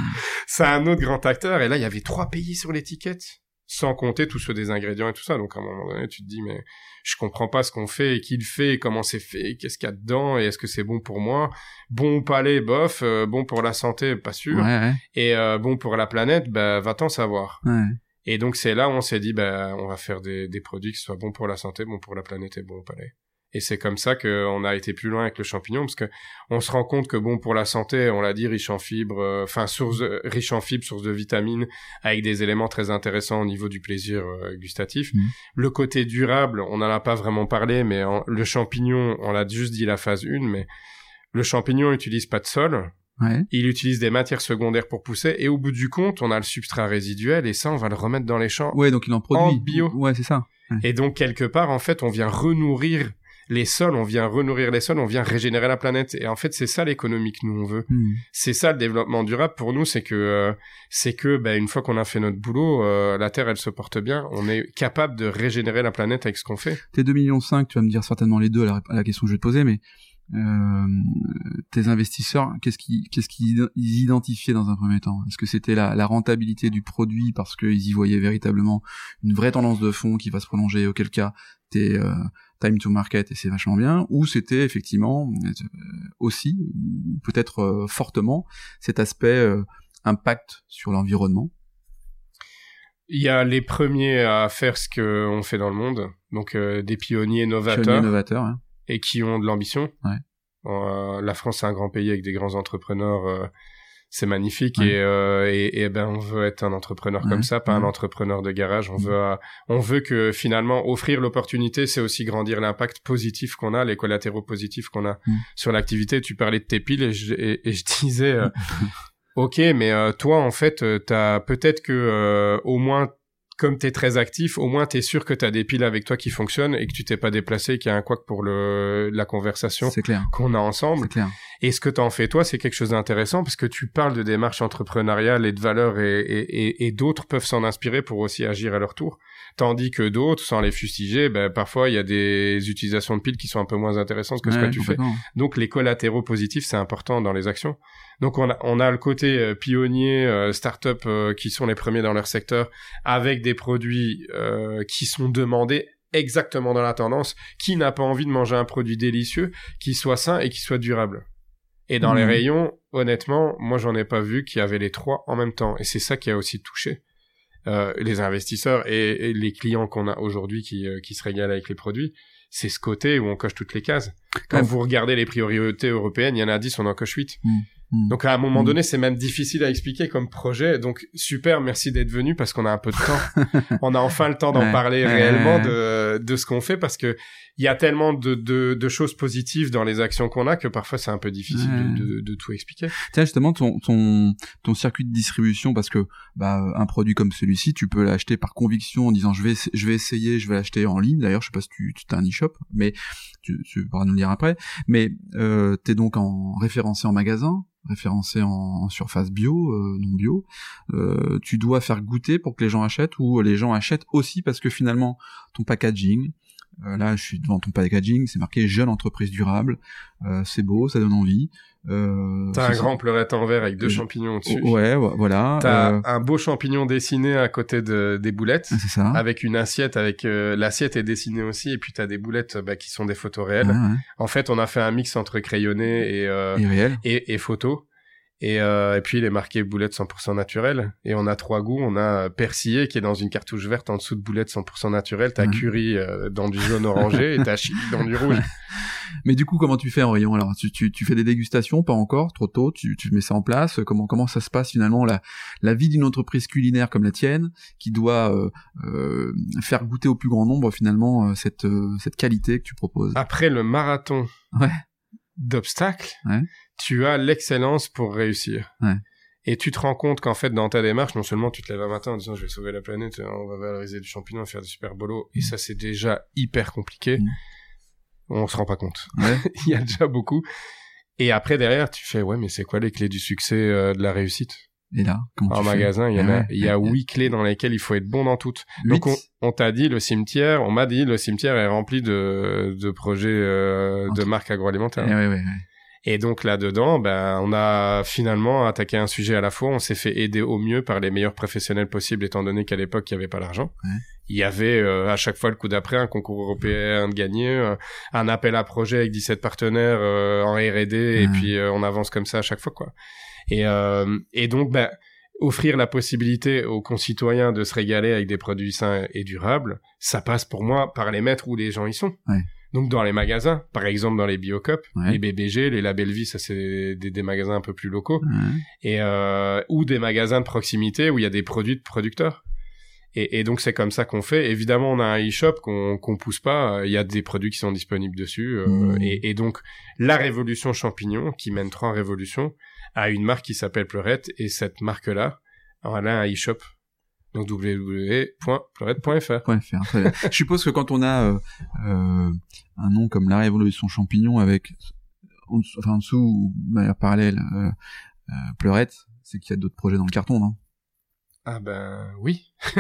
c'est un autre grand acteur. Et là, il y avait trois pays sur l'étiquette, sans compter tous ceux des ingrédients et tout ça. Donc à un moment donné, tu te dis, mais je comprends pas ce qu'on fait et qui le fait et comment c'est fait, qu'est-ce qu'il y a dedans et est-ce que c'est bon pour moi? Bon au palais, bof. euh, bon pour la santé, pas sûr. Ouais, ouais, Et euh, bon pour la planète, bah va-t'en savoir. ouais. Et donc c'est là où on s'est dit, bah, on va faire des, des produits qui soient bons pour la santé, bons pour la planète et bons au palais. Et c'est comme ça qu'on a été plus loin avec le champignon, parce que on se rend compte que bon pour la santé, on l'a dit, riche en fibres, euh, enfin source, euh, riche en fibres, source de vitamines, avec des éléments très intéressants au niveau du plaisir euh, gustatif. Mhm. Le côté durable, on n'en a pas vraiment parlé, mais en- le champignon, on l'a juste dit la phase 1, mais le champignon utilise pas de sol, Ouais. il utilise des matières secondaires pour pousser, et au bout du compte, on a le substrat résiduel, et ça, on va le remettre dans les champs. Ouais, donc il en produit. En bio. Ouais, c'est ça. Et donc, quelque part, en fait, on vient renourrir les sols, on vient renourrir les sols, on vient régénérer la planète. Et en fait, c'est ça l'économie que nous, on veut. Hmm. C'est ça le développement durable pour nous, c'est que, euh, c'est que, bah, une fois qu'on a fait notre boulot, euh, la Terre, elle se porte bien. On est capable de régénérer la planète avec ce qu'on fait. Tes 2 millions 5, tu vas me dire certainement les deux à la, à la question que je vais te poser, mais euh, tes investisseurs, qu'est-ce qu'ils qu'est-ce qu'ils ils identifiaient dans un premier temps? Est-ce que c'était la, la rentabilité du produit parce qu'ils y voyaient véritablement une vraie tendance de fond qui va se prolonger, auquel cas t'es euh, time to market et c'est vachement bien, ou c'était effectivement euh, aussi, ou peut-être euh, fortement, cet aspect euh, impact sur l'environnement? Il y a les premiers à faire ce qu'on fait dans le monde. Donc, euh, des pionniers novateurs. Hein. et qui ont de l'ambition. Ouais. Euh, la France, c'est un grand pays avec des grands entrepreneurs. euh, c'est magnifique Ouais. et, euh, et, et ben on veut être un entrepreneur Ouais, comme ça, pas un entrepreneur de garage. On Mhm. veut, euh, on veut que finalement offrir l'opportunité, c'est aussi grandir l'impact positif qu'on a, les collatéraux positifs qu'on a Mhm. sur l'activité. Tu parlais de tes piles et je, et, et je disais, euh, ok, mais euh, toi en fait, euh, t'as peut-être que euh, au moins comme t'es très actif, au moins t'es sûr que t'as des piles avec toi qui fonctionnent et que tu t'es pas déplacé, qu'il y a un couac pour le la conversation c'est clair, qu'on a ensemble. c'est clair. Et ce que t'en fais toi, c'est quelque chose d'intéressant parce que tu parles de démarches entrepreneuriales et de valeurs et, et, et, et d'autres peuvent s'en inspirer pour aussi agir à leur tour. Tandis que d'autres, sans les fustiger, ben, parfois il y a des utilisations de piles qui sont un peu moins intéressantes que ce que tu fais. Donc les collatéraux positifs, c'est important dans les actions. Donc on a, on a le côté euh, pionnier, euh, start-up euh, qui sont les premiers dans leur secteur, avec des produits euh, qui sont demandés exactement dans la tendance. Qui n'a pas envie de manger un produit délicieux, qui soit sain et qui soit durable Et dans les rayons, honnêtement, moi j'en ai pas vu qu'il y avait les trois en même temps. Et c'est ça qui a aussi touché euh, les investisseurs et, et les clients qu'on a aujourd'hui qui, euh, qui se régalent avec les produits. C'est ce côté où on coche toutes les cases. Quand Ouais. vous regardez les priorités européennes, il y en a 10, on en coche 8. Hmm. Donc à un moment Mm. donné, c'est même difficile à expliquer comme projet. Donc super, merci d'être venu parce qu'on a un peu de temps. on a enfin le temps d'en Ouais, parler ouais, réellement ouais. de, de ce qu'on fait parce que il y a tellement de, de, de choses positives dans les actions qu'on a que parfois c'est un peu difficile de, de, tout expliquer. Tiens justement ton ton ton circuit de distribution parce que bah un produit comme celui-ci tu peux l'acheter par conviction en disant je vais je vais essayer je vais l'acheter en ligne d'ailleurs je sais pas si tu tu as un e-shop mais tu, tu pourras nous le dire après mais euh, t'es donc en référencé en magasin référencé en, surface bio euh, non bio euh, tu dois faire goûter pour que les gens achètent ou les gens achètent aussi parce que finalement ton packaging euh, là, je suis devant ton packaging, c'est marqué jeune entreprise durable. Euh, c'est beau, ça donne envie. Euh, T'as un grand pleurette en verre avec deux Euh, champignons au-dessus. Ouais, vo- voilà. T'as un beau champignon dessiné à côté de, des boulettes. c'est ça. Avec une assiette, avec euh, l'assiette est dessinée aussi, et puis t'as des boulettes bah, qui sont des photos réelles. Ouais, ouais. En fait, on a fait un mix entre crayonné et, euh, Et réel. et, et photo. Et, euh, et puis il est marqué boulette 100% naturelle. Et on a trois goûts. On a persillé qui est dans une cartouche verte en dessous de boulette 100% naturelle. T'as Ouais. curry euh, dans du jaune orangé et t'as chili dans du rouge. Mais du coup, comment tu fais en rayon Alors, tu, tu, tu fais des dégustations, pas encore, trop tôt? Tu, tu mets ça en place? Comment comment ça se passe finalement la la vie d'une entreprise culinaire comme la tienne, qui doit euh, euh, faire goûter au plus grand nombre finalement euh, cette euh, cette qualité que tu proposes? Après le marathon Ouais. D'obstacles, Ouais. tu as l'excellence pour réussir. Ouais. Et tu te rends compte qu'en fait, dans ta démarche, non seulement tu te lèves un matin en disant je vais sauver la planète, on va valoriser du champignon, faire du super bolo, et ça c'est déjà hyper compliqué. Mm. On se rend pas compte. Ouais. Il y a déjà beaucoup. Et après derrière, tu fais ouais, mais c'est quoi les clés du succès euh, de la réussite? Et là, comment En tu fais magasin, il y en Ah a, ouais, il y a huit clés dans lesquelles il faut être bon dans toutes. Donc on, on t'a dit le cimetière, on m'a dit le cimetière est rempli de, de projets euh, de marques agroalimentaires. Eh ouais, ouais, ouais. Et donc là-dedans, ben, on a finalement attaqué un sujet à la fois. On s'est fait aider au mieux par les meilleurs professionnels possibles, étant donné qu'à l'époque, il n'y avait pas l'argent. Ouais. Il y avait euh, à chaque fois le coup d'après un concours européen de gagner, euh, un appel à projet avec 17 partenaires euh, en R&D, et Ouais. puis on avance comme ça à chaque fois, quoi. Et, euh, et donc, ben, offrir la possibilité aux concitoyens de se régaler avec des produits sains et durables, ça passe pour moi par les mettre où les gens y sont. Ouais. Donc dans les magasins, par exemple dans les Biocop, Ouais. les BBG, les Label Vie, ça c'est des, des magasins un peu plus locaux, Ouais. et euh, ou des magasins de proximité où il y a des produits de producteurs. Et, et donc c'est comme ça qu'on fait. Évidemment, on a un e-shop qu'on qu'on pousse pas. Il y a des produits qui sont disponibles dessus. euh, Mmh. et, et donc la révolution champignon, qui mène trois révolutions, a une marque qui s'appelle Pleurette. Et cette marque-là, elle a un e-shop. Donc www.pleurette.fr. Je suppose que quand on a euh, euh, un nom comme la révolution champignon avec en enfin en dessous ou de manière parallèle euh, euh, pleurette, c'est qu'il y a d'autres projets dans le carton, non? Ah ben oui.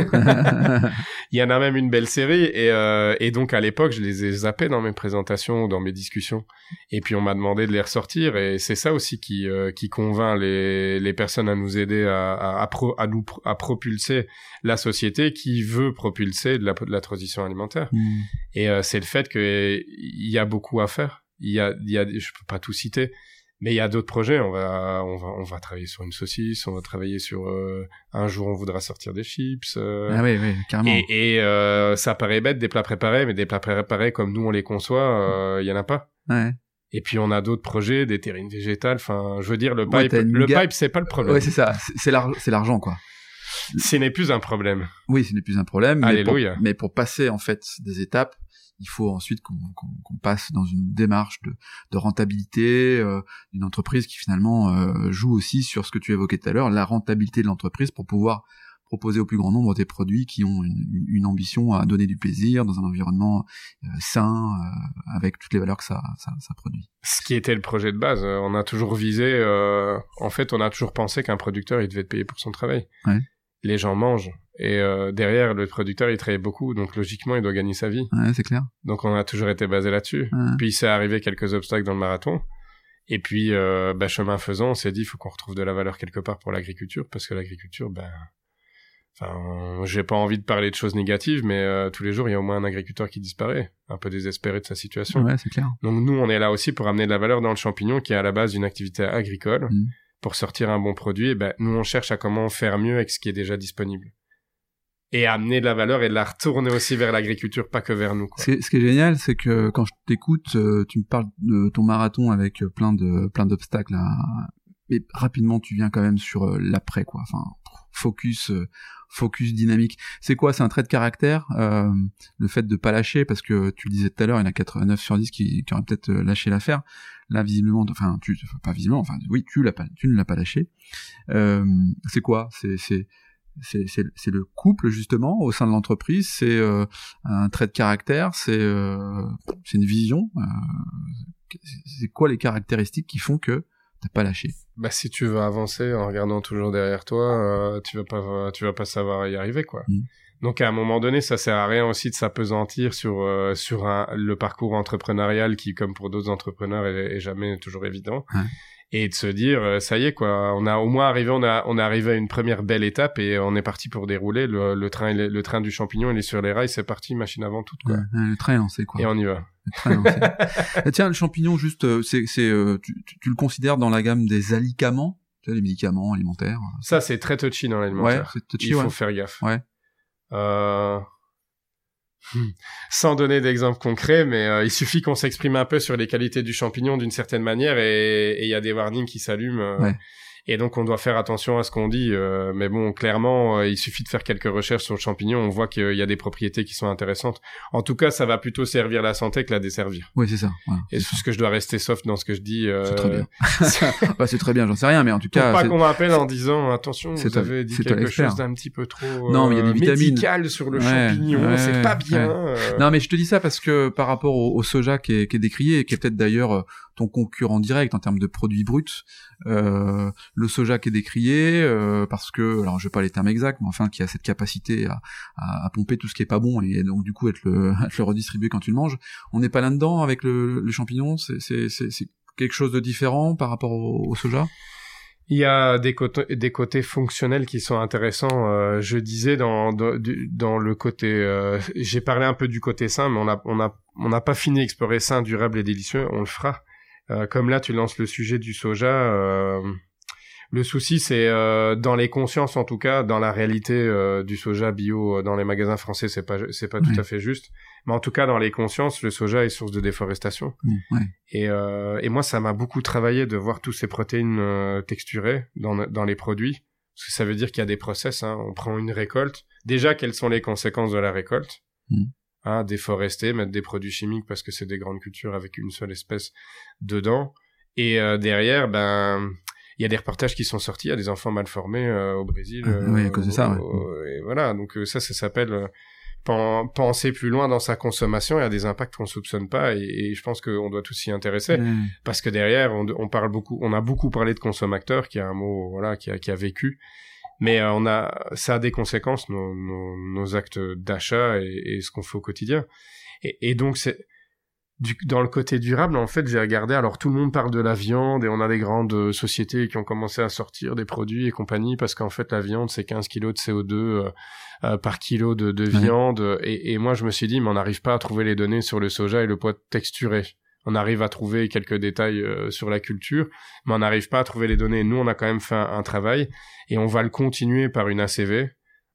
Il y en a même une belle série et, euh, et donc à l'époque je les ai zappés dans mes présentations, dans mes discussions et puis on m'a demandé de les ressortir et c'est ça aussi qui euh, qui convainc les, les personnes à nous aider à à, à, pro- à nous pro- à propulser la société qui veut propulser de la, de la transition alimentaire Hmm. et euh, c'est le fait que il y a beaucoup à faire. Il y a il y a je peux pas tout citer mais il y a d'autres projets, on va, on va, on va travailler sur une saucisse, on va travailler sur euh, un jour on voudra sortir des chips. euh, Ah oui, oui, carrément. et, et euh, ça paraît bête des plats préparés, mais des plats préparés comme nous on les conçoit, euh, il y en a pas. Ouais. Et puis on a d'autres projets, des terrines végétales. Enfin, je veux dire, le pipe, le pipe, c'est pas le problème. Ouais, c'est ça. C'est- l'argent, quoi. Ce n'est plus un problème. Oui, ce n'est plus un problème. Mais pour, Alléluia. mais pour passer en fait des étapes, il faut ensuite qu'on passe dans une démarche de, de rentabilité euh, d'une entreprise qui finalement euh, joue aussi sur ce que tu évoquais tout à l'heure, la rentabilité de l'entreprise pour pouvoir proposer au plus grand nombre des produits qui ont une, une ambition à donner du plaisir dans un environnement euh, sain euh, avec toutes les valeurs que ça, ça, ça produit. Ce qui était le projet de base, euh, on a toujours visé. euh, en fait, on a toujours pensé qu'un producteur, il devait être payé pour son travail. Ouais. Les gens mangent et euh, derrière, le producteur, il travaille beaucoup, donc logiquement, il doit gagner sa vie. Ouais, c'est clair. Donc on a toujours été basé là-dessus. Ouais. Puis il s'est arrivé quelques obstacles dans le marathon. Et puis, euh, bah, chemin faisant, on s'est dit, il faut qu'on retrouve de la valeur quelque part pour l'agriculture, parce que l'agriculture, ben, enfin, j'ai pas envie de parler de choses négatives, mais euh, tous les jours, il y a au moins un agriculteur qui disparaît, un peu désespéré de sa situation. Ouais, c'est clair. Donc nous, on est là aussi pour amener de la valeur dans le champignon, qui est à la base d'une activité agricole, Mm. Pour sortir un bon produit. Et ben, nous, on cherche à comment faire mieux avec ce qui est déjà disponible. Et amener de la valeur et de la retourner aussi vers l'agriculture, pas que vers nous. Ce qui est- génial, c'est que quand je t'écoute, euh, tu me parles de ton marathon avec euh, plein de plein d'obstacles, mais rapidement tu viens quand même sur euh, l'après, quoi. Enfin, focus, focus dynamique. C'est quoi? C'est un trait de caractère, le fait de pas lâcher, parce que tu le disais tout à l'heure, il y en a 89 sur 10 qui, auraient peut-être lâché l'affaire. Là, visiblement, enfin, tu, pas visiblement, enfin, oui, tu l'as pas, tu ne l'as pas lâché. Euh, c'est quoi? C'est c'est c'est le couple justement au sein de l'entreprise, c'est euh, un trait de caractère, c'est euh, c'est une vision. c'est quoi les caractéristiques qui font que t'as pas lâché? Bah, si tu veux avancer en regardant toujours derrière toi, tu vas pas, tu vas pas savoir y arriver, quoi. Mm. Donc, à un moment donné, ça sert à rien aussi de s'apesantir sur, euh, sur un, le parcours entrepreneurial qui, comme pour d'autres entrepreneurs, est, est jamais toujours évident. Ouais. Et de se dire, euh, ça y est, quoi. On a au moins arrivé, on a, on est arrivé à une première belle étape et on est parti pour dérouler. Le, le train, le train du champignon, il est sur les rails, c'est parti, machine avant toute, quoi. Ouais, ouais, Le train est lancé quoi. Et on y va. Le train est tiens, le champignon, juste, euh, c'est c'est euh, tu, tu- le considères dans la gamme des alicaments, les médicaments alimentaires. Ça, c'est très touchy dans Ouais, l'alimentaire. touchy, Il faut ouais. faire gaffe. Ouais. Euh... hmm. Sans donner d'exemple concret, mais euh, il suffit qu'on s'exprime un peu sur les qualités du champignon d'une certaine manière et il y a des warnings qui s'allument. euh. Et donc on doit faire attention à ce qu'on dit. euh, mais bon, clairement, euh, il suffit de faire quelques recherches sur le champignon, on voit qu'il y a des propriétés qui sont intéressantes. En tout cas, ça va plutôt servir la santé que la desservir. Oui, c'est ça. Et c'est ce que je dois rester soft dans ce que je dis. euh, C'est très bien. bah, c'est très bien, j'en sais rien, mais en tout Pour cas, pas c'est- qu'on m'appelle en disant attention, vous toi- avez dit quelque chose d'un petit peu trop Non, mais il y a des euh, vitamines. médical sur le Ouais, champignon, ouais, c'est pas bien. euh. Non, mais je te dis ça parce que par rapport au, au soja qui est, qui est décrié et qui est peut-être d'ailleurs euh, ton concurrent direct en termes de produits bruts. Euh, le soja qui est décrié euh, parce que, alors je vais pas les termes exacts, mais enfin qui a cette capacité à, à, pomper tout ce qui est pas bon et donc du coup être le, être le redistribuer quand tu le manges. On n'est pas là-dedans avec le, le champignon. C'est quelque chose de différent par rapport au soja? Il y a des côtés, des côtés fonctionnels qui sont intéressants. Euh, je disais dans, dans, le côté, euh, j'ai parlé un peu du côté sain, mais on a on a on n'a pas fini d'explorer sain, durable et délicieux. On le fera. Euh, comme là, tu lances le sujet du soja. Le souci, c'est euh, dans les consciences, en tout cas, dans la réalité euh, du soja bio euh, dans les magasins français, c'est pas c'est pas tout à fait juste. Mais en tout cas, dans les consciences, le soja est source de déforestation. Ouais. Et, et moi, ça m'a beaucoup travaillé de voir tous ces protéines texturées dans dans les produits, parce que ça veut dire qu'il y a des process. Hein. On prend une récolte. Déjà, quelles sont les conséquences de la récolte? Mm. Déforester, mettre des produits chimiques parce que c'est des grandes cultures avec une seule espèce dedans. Et derrière, ben il y a des reportages qui sont sortis, il y a des enfants mal formés euh, au Brésil. Ah, oui, à cause de ça. Ouais. et voilà, donc euh, ça, ça s'appelle euh, penser plus loin dans sa consommation. Il y a des impacts qu'on soupçonne pas, et, je pense qu'on doit tous s'y intéresser parce que derrière, on, on, parle beaucoup, on a beaucoup parlé de consommateur, qui a un mot, voilà, qui a, qui a vécu. Mais on a, ça a des conséquences, nos, nos, nos actes d'achat et, et, ce qu'on fait au quotidien. Et, et donc c'est du, dans le côté durable, en fait, j'ai regardé. Alors, tout le monde parle de la viande et on a des grandes euh, sociétés qui ont commencé à sortir des produits et compagnie parce qu'en fait, la viande, c'est 15 kilos de CO2 euh, euh, par kilo de, de viande. Et, et, moi, je me suis dit, mais on n'arrive pas à trouver les données sur le soja et le poids texturé. On arrive à trouver quelques détails sur la culture, mais on n'arrive pas à trouver les données. Nous, on a quand même fait un travail et on va le continuer par une ACV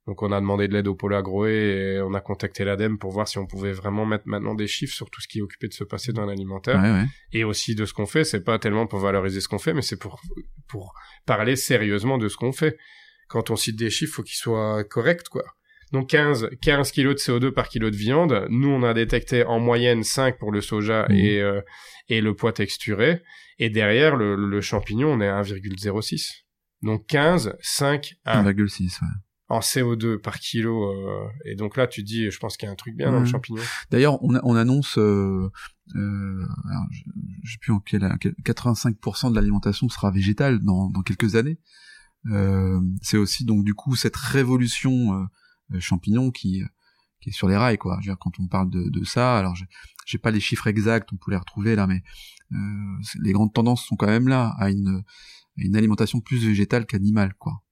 donc on a demandé de l'aide au pôle agro et on a contacté l'ADEME pour voir si on pouvait vraiment mettre maintenant des chiffres sur tout ce qui est occupé de se passer dans l'alimentaire et aussi de ce qu'on fait. C'est pas tellement pour valoriser ce qu'on fait, mais c'est pour pour parler sérieusement de ce qu'on fait. Quand on cite des chiffres, faut qu'ils soient corrects quoi. Donc 15 15 kilos de CO2 par kilo de viande. Nous on a détecté en moyenne 5 pour le soja mmh. et euh, et le poids texturé. Et derrière le, le champignon on est à 1,06. Donc 15, 5, 1. 1,6, ouais en CO2 par kilo. Euh, et donc là, tu dis, je pense qu'il y a un truc bien dans le champignon. D'ailleurs, on, on, annonce, euh, euh, alors, je, je sais plus en quel, 85% de l'alimentation sera végétale dans, dans quelques années. C'est aussi donc du coup cette révolution champignon qui qui est sur les rails quoi. Je veux dire, quand on parle de, de ça, alors j'ai pas les chiffres exacts, on peut les retrouver là, mais les grandes tendances sont quand même là à une, à une alimentation plus végétale qu'animale quoi.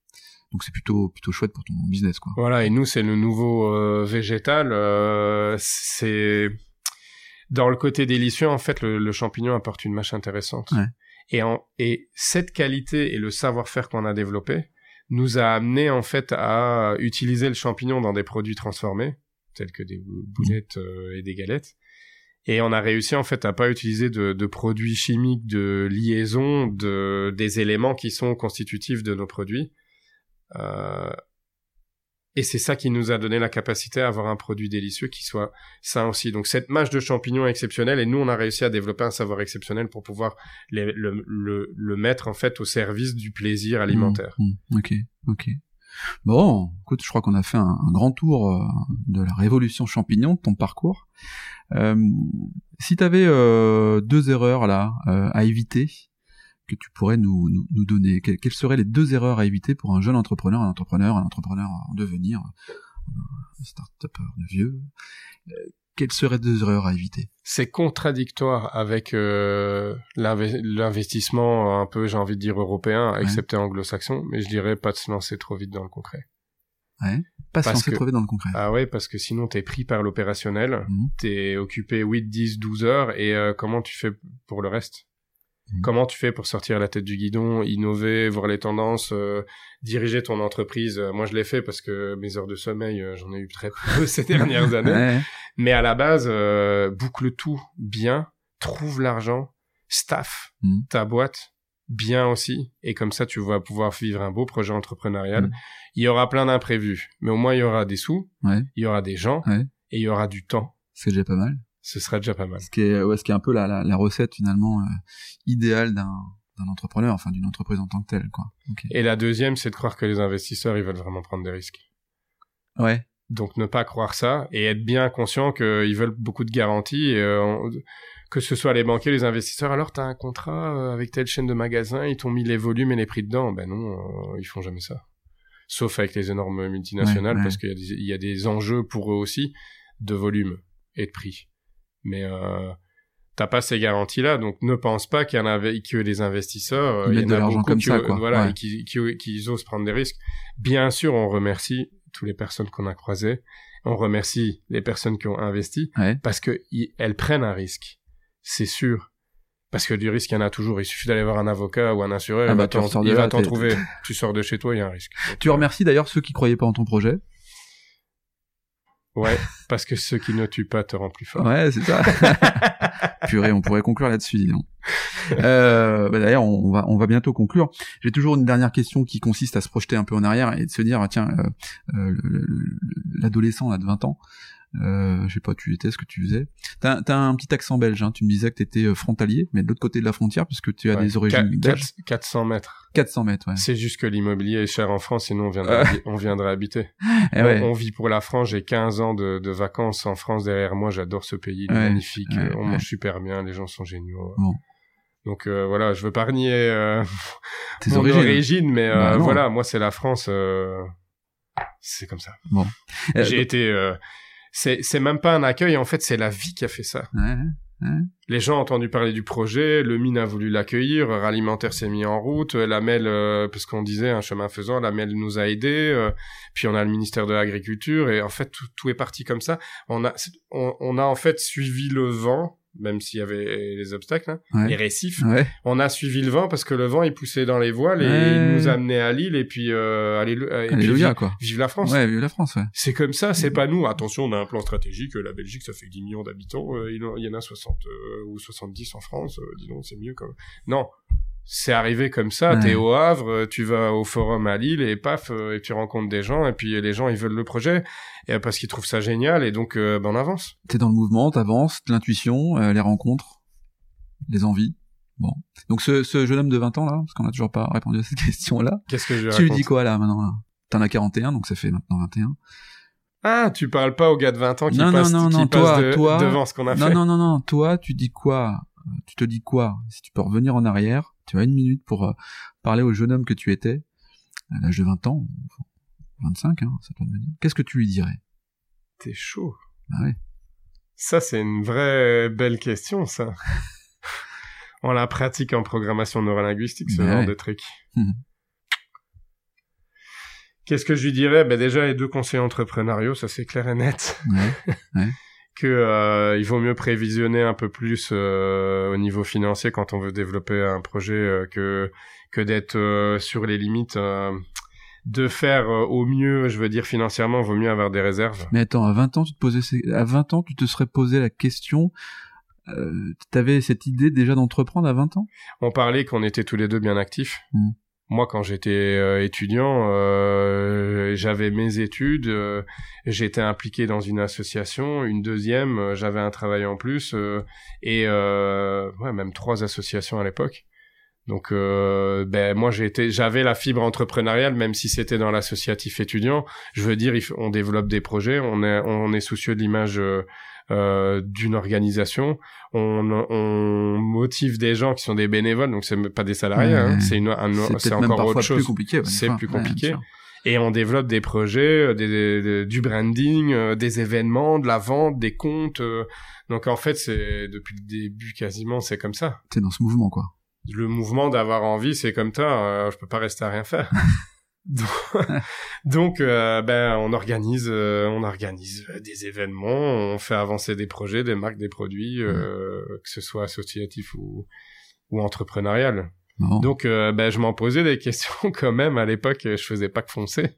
Donc c'est plutôt plutôt chouette pour ton business quoi. Voilà et nous c'est le nouveau euh, végétal. Euh, c'est dans le côté délicieux en fait le, champignon apporte une mâche intéressante. Et en, et cette qualité et le savoir-faire qu'on a développé nous a amené en fait à utiliser le champignon dans des produits transformés tels que des boulettes euh, et des galettes. Et on a réussi en fait à pas utiliser de, produits chimiques de liaison de des éléments qui sont constitutifs de nos produits, euh, et c'est ça qui nous a donné la capacité à avoir un produit délicieux qui soit sain aussi. Donc cette mâche de champignons est exceptionnelle et nous on a réussi à développer un savoir exceptionnel pour pouvoir le, le, le, mettre en fait au service du plaisir alimentaire. Mmh, mmh. ok, ok. Bon, écoute, je crois qu'on a fait un, grand tour euh, de la révolution champignon, de ton parcours. Euh, si tu avais euh, deux erreurs là euh, à éviter que tu pourrais nous, nous, donner? Quelles seraient les deux erreurs à éviter pour un jeune entrepreneur, un entrepreneur, un entrepreneur en devenir, un start-upper de vieux? Euh, Quelles seraient deux erreurs à éviter? C'est contradictoire avec euh, l'investissement un peu, j'ai envie de dire, européen, excepté anglo-saxon, mais je dirais pas de se lancer trop vite dans le concret. Ouais. Pas se lancer trop vite dans le concret. Ah ouais, parce que sinon t'es pris par l'opérationnel, mmh. t'es occupé 8, 10, 12 heures, et euh, comment tu fais pour le reste? Mm. Comment tu fais pour sortir la tête du guidon, innover, voir les tendances, euh, diriger ton entreprise? Moi, je l'ai fait parce que mes heures de sommeil, euh, j'en ai eu très peu ces dernières années. Mais à la base, euh, boucle tout bien, trouve l'argent, staff mm. ta boîte bien aussi, et comme ça, tu vas pouvoir vivre un beau projet entrepreneurial. Mm. Il y aura plein d'imprévus, mais au moins, il y aura des sous, il y aura des gens, et il y aura du temps. C'est déjà pas mal ce serait déjà pas mal. Ce qui est, ouais, ce qui est un peu la, la, la recette finalement euh, idéale d'un d'un entrepreneur, enfin d'une entreprise en tant que telle, quoi. Et la deuxième, c'est de croire que les investisseurs, ils veulent vraiment prendre des risques. Ouais. Donc ne pas croire ça et être bien conscient qu'ils veulent beaucoup de garanties. Et, euh, que ce soit les banquiers, les investisseurs, alors t'as un contrat euh, avec telle chaîne de magasins, ils t'ont mis les volumes et les prix dedans. Ben non, euh, ils font jamais ça. Sauf avec les énormes multinationales, Ouais, ouais. parce qu'il y, y a des enjeux pour eux aussi de volume et de prix. Mais euh, t'as pas ces garanties-là, donc ne pense pas qu'il y en avait, que les investisseurs, euh, il y en de a l'argent beaucoup comme qui, ça, quoi. voilà, Ouais. et qui, qui, qui osent prendre des risques. Bien sûr, on remercie toutes les personnes qu'on a croisées. On remercie les personnes qui ont investi Ouais. parce que elles prennent un risque. C'est sûr. Parce que du risque, il y en a toujours. Il suffit d'aller voir un avocat ou un assureur, Ah il bah, va t'en il va trouver. tu sors de chez toi, il y a un risque. Tu remercies d'ailleurs ceux qui croyaient pas en ton projet. Ouais, parce que ce qui ne tue pas te rend plus fort. Ouais, c'est ça. Purée, on pourrait conclure là-dessus, dis donc. Euh, bah d'ailleurs, on va, on va bientôt conclure. J'ai toujours une dernière question qui consiste à se projeter un peu en arrière et de se dire, tiens, euh, euh, le- le- le- l'adolescent là de 20 ans, euh, je sais pas, tu étais, ce que tu faisais. T'as, t'as un petit accent belge, hein. tu me disais que t'étais euh, frontalier, mais de l'autre côté de la frontière, puisque tu as Ouais. des origines Qua- belges. quatre- 400 mètres. 400 mètres, ouais. C'est juste que l'immobilier est cher en France, sinon on viendrait, on viendrait habiter. Eh on, ouais. on vit pour la France, j'ai 15 ans de, de vacances en France derrière moi, j'adore ce pays, il est Ouais, magnifique, on mange super bien, les gens sont géniaux. Bon. Donc euh, voilà, je veux pas renier euh, Tes origines. origine, mais euh, Bah voilà, moi c'est la France, c'est comme ça. Euh, J'ai été, c'est c'est même pas un accueil, en fait c'est la vie qui a fait ça. ouais, Les gens ont entendu parler du projet, le mine a voulu l'accueillir, Ralimentaire s'est mis en route, la MEL, euh, parce qu'on disait un chemin faisant, la MEL nous a aidés, euh, puis on a le ministère de l'Agriculture, et en fait tout, tout est parti comme ça. On a, on, on a en fait suivi le vent, même s'il y avait les obstacles, hein, Ouais. les récifs. ouais. On a suivi le vent parce que le vent il poussait dans les voiles et Ouais. il nous amenait à Lille, et puis euh, allélu- euh, et Alléluia, vive, quoi. vive la France. Ouais, vive la France, ouais. C'est comme ça, c'est pas nous. Attention, on a un plan stratégique. La Belgique, ça fait 10 millions d'habitants. euh, il y en a 60 euh, ou 70 en France. euh, dis donc, c'est mieux comme. Non, c'est arrivé comme ça. Ouais. T'es au Havre, euh, tu vas au forum à Lille et paf, euh, et tu rencontres des gens. Et puis les gens, ils veulent le projet et, euh, parce qu'ils trouvent ça génial. Et donc, euh, ben, on avance. T'es dans le mouvement, t'avances, l'intuition, euh, les rencontres, les envies. Bon. Donc ce, ce jeune homme de 20 ans là, parce qu'on a toujours pas répondu à cette question-là, Qu'est-ce que je tu lui dis quoi là maintenant là? T'en as 41, donc ça fait maintenant 21. Ah, tu parles pas au gars de 20 ans qui Non, non, passe, non, qui non, passe toi, de- toi- devant ce qu'on a Non, fait. non, non, non, toi, tu dis quoi? Tu te dis quoi? Si tu peux revenir en arrière, tu as une minute pour euh, parler au jeune homme que tu étais, à l'âge de 20 ans, 25, hein, ça doit dire. Qu'est-ce que tu lui dirais? T'es chaud. Bah ouais. Ça, c'est une vraie belle question, ça. On la pratique en programmation neurolinguistique, ce Bah genre ouais. de truc. Mhm. Qu'est-ce que je lui dirais? Ben Déjà, les deux conseils entrepreneuriaux, ça c'est clair et net. Ouais. Que euh, il vaut mieux prévisionner un peu plus euh, au niveau financier quand on veut développer un projet euh, que que d'être sur les limites. de faire au mieux, je veux dire financièrement, vaut mieux avoir des réserves. Mais attends, à 20 ans, tu te posais, à 20 ans, tu te serais posé la question, euh, t'avais cette idée déjà d'entreprendre à 20 ans? On parlait qu'on était tous les deux bien actifs. Mm. Moi, quand j'étais euh, étudiant, euh, j'avais mes études, euh, j'étais impliqué dans une association, une deuxième, j'avais un travail en plus, et ouais, même trois associations à l'époque. Donc, euh, ben moi, j'avais la fibre entrepreneuriale, même si c'était dans l'associatif étudiant. Je veux dire, on développe des projets, on est, on est soucieux de l'image d'une organisation, on, on motive des gens qui sont des bénévoles, donc c'est pas des salariés, Ouais, hein, c'est une, un- C'est c'est encore autre chose. plus compliqué. ouais, C'est plus compliqué. Et on développe des projets, euh, des, des- des- du branding, euh, des événements, de la vente, des comptes. euh. donc en fait, c'est depuis le début quasiment, c'est comme ça. T'es dans ce mouvement, quoi. Le mouvement d'avoir envie, c'est comme ça. euh, je peux pas rester à rien faire. donc, euh, ben, on organise, euh, on organise euh, des événements, on fait avancer des projets, des marques, des produits, euh, que ce soit associatif ou ou entrepreneurial. Bon. Donc, ben, je m'en posais des questions quand même à l'époque. Je faisais pas que foncer.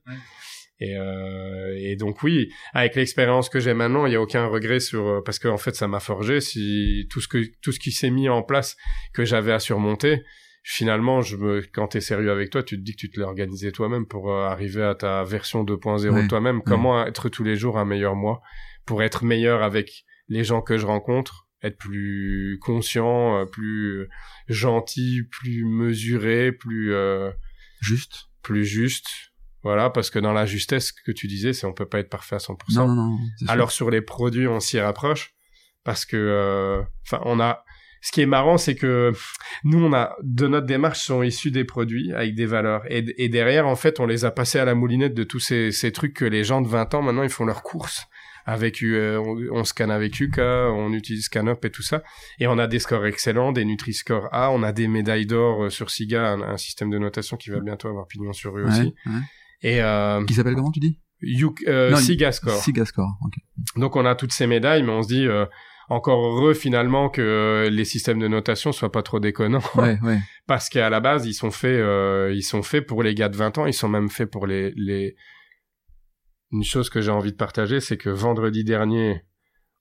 Et, euh, et donc oui, avec l'expérience que j'ai maintenant, il y a aucun regret sur parce que en fait ça m'a forgé. Si tout ce que tout ce qui s'est mis en place que j'avais à surmonter, finalement, je me quand t'es sérieux avec toi, tu te dis que tu te l'as organisé toi-même pour euh, arriver à ta version 2.0 Ouais. de toi-même. Comment être tous les jours un meilleur moi pour être meilleur avec les gens que je rencontre, être plus conscient, euh, plus euh, gentil, plus mesuré, plus euh, Juste. plus juste. Voilà, parce que dans la justesse que tu disais, c'est on peut pas être parfait à 100%. Non, non, non. sûr. Alors sur les produits, on s'y rapproche parce que, euh, enfin, on a. Ce qui est marrant, c'est que nous, on a de notre démarche sont issus des produits avec des valeurs, et, et derrière, en fait, on les a passés à la moulinette de tous ces, ces trucs que les gens de 20 ans maintenant ils font leurs courses avec euh, on, on, scanne avec Yuka, on utilise ScanUp et tout ça, et on a des scores excellents, des Nutri-Score A, on a des médailles d'or sur SIGA, un, un, système de notation qui va bientôt avoir pignon sur rue Ouais, aussi. ouais. Et euh, Qui s'appelle comment tu dis? Euh, SIGA Score. Siga Score. ok. Donc on a toutes ces médailles, mais on se dit euh, encore heureux finalement que euh, les systèmes de notation soient pas trop déconnants, Ouais, ouais. parce qu'à la base ils sont faits, euh, ils sont faits pour les gars de 20 ans, ils sont même faits pour les les. Une chose que j'ai envie de partager, c'est que vendredi dernier,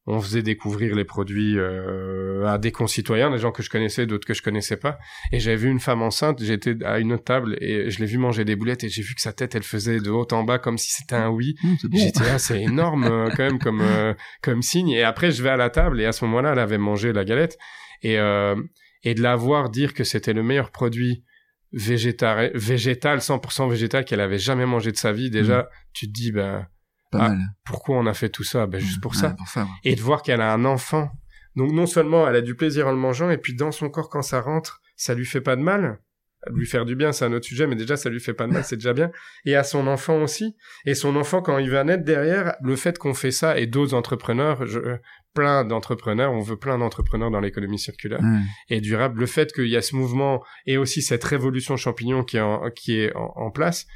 on faisait découvrir les produits euh, à des concitoyens, des gens que je connaissais, d'autres que je connaissais pas, et j'avais vu une femme enceinte, j'étais à une autre table et je l'ai vu manger des boulettes et j'ai vu que sa tête, elle faisait de haut en bas comme si c'était un oui. Bon. J'étais là, c'est énorme euh, quand même comme euh, comme signe. Et après, je vais à la table et à ce moment-là, elle avait mangé la galette et euh, et de la voir dire que c'était le meilleur produit végétal, végétal 100% végétal qu'elle avait jamais mangé de sa vie. Déjà, tu te dis ben Pas ah, mal. pourquoi on a fait tout ça? Ben juste pour Ouais, ça. Pour ça. ouais. Et de voir qu'elle a un enfant. Donc non seulement elle a du plaisir en le mangeant et puis dans son corps quand ça rentre, ça lui fait pas de mal. Lui faire du bien, c'est un autre sujet, mais déjà ça lui fait pas de mal, c'est déjà bien. Et à son enfant aussi. Et son enfant quand il va naître derrière, le fait qu'on fait ça et d'autres entrepreneurs, je, plein d'entrepreneurs, on veut plein d'entrepreneurs dans l'économie circulaire et durable. Le fait qu'il y a ce mouvement et aussi cette révolution champignon qui est en, qui est en, en place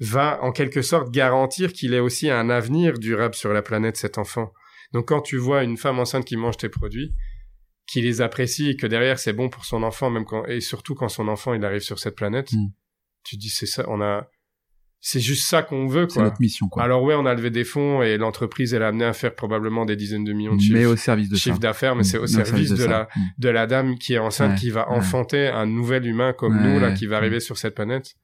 va en quelque sorte garantir qu'il ait aussi un avenir durable sur la planète, cet enfant. Donc quand tu vois une femme enceinte qui mange tes produits, qui les apprécie et que derrière c'est bon pour son enfant, même quand, et surtout quand son enfant il arrive sur cette planète, Mm. tu te dis c'est ça, on a, c'est juste ça qu'on veut, C'est quoi. notre mission, quoi. Alors ouais, on a levé des fonds et l'entreprise elle a amené à faire probablement des dizaines de millions de mais chiffres au service de ça. chiffre d'affaires, mais c'est au service de, ça. la Hum. de la dame qui est enceinte, Ouais, qui va ouais. enfanter un nouvel humain comme Ouais, nous là, qui va arriver sur cette planète.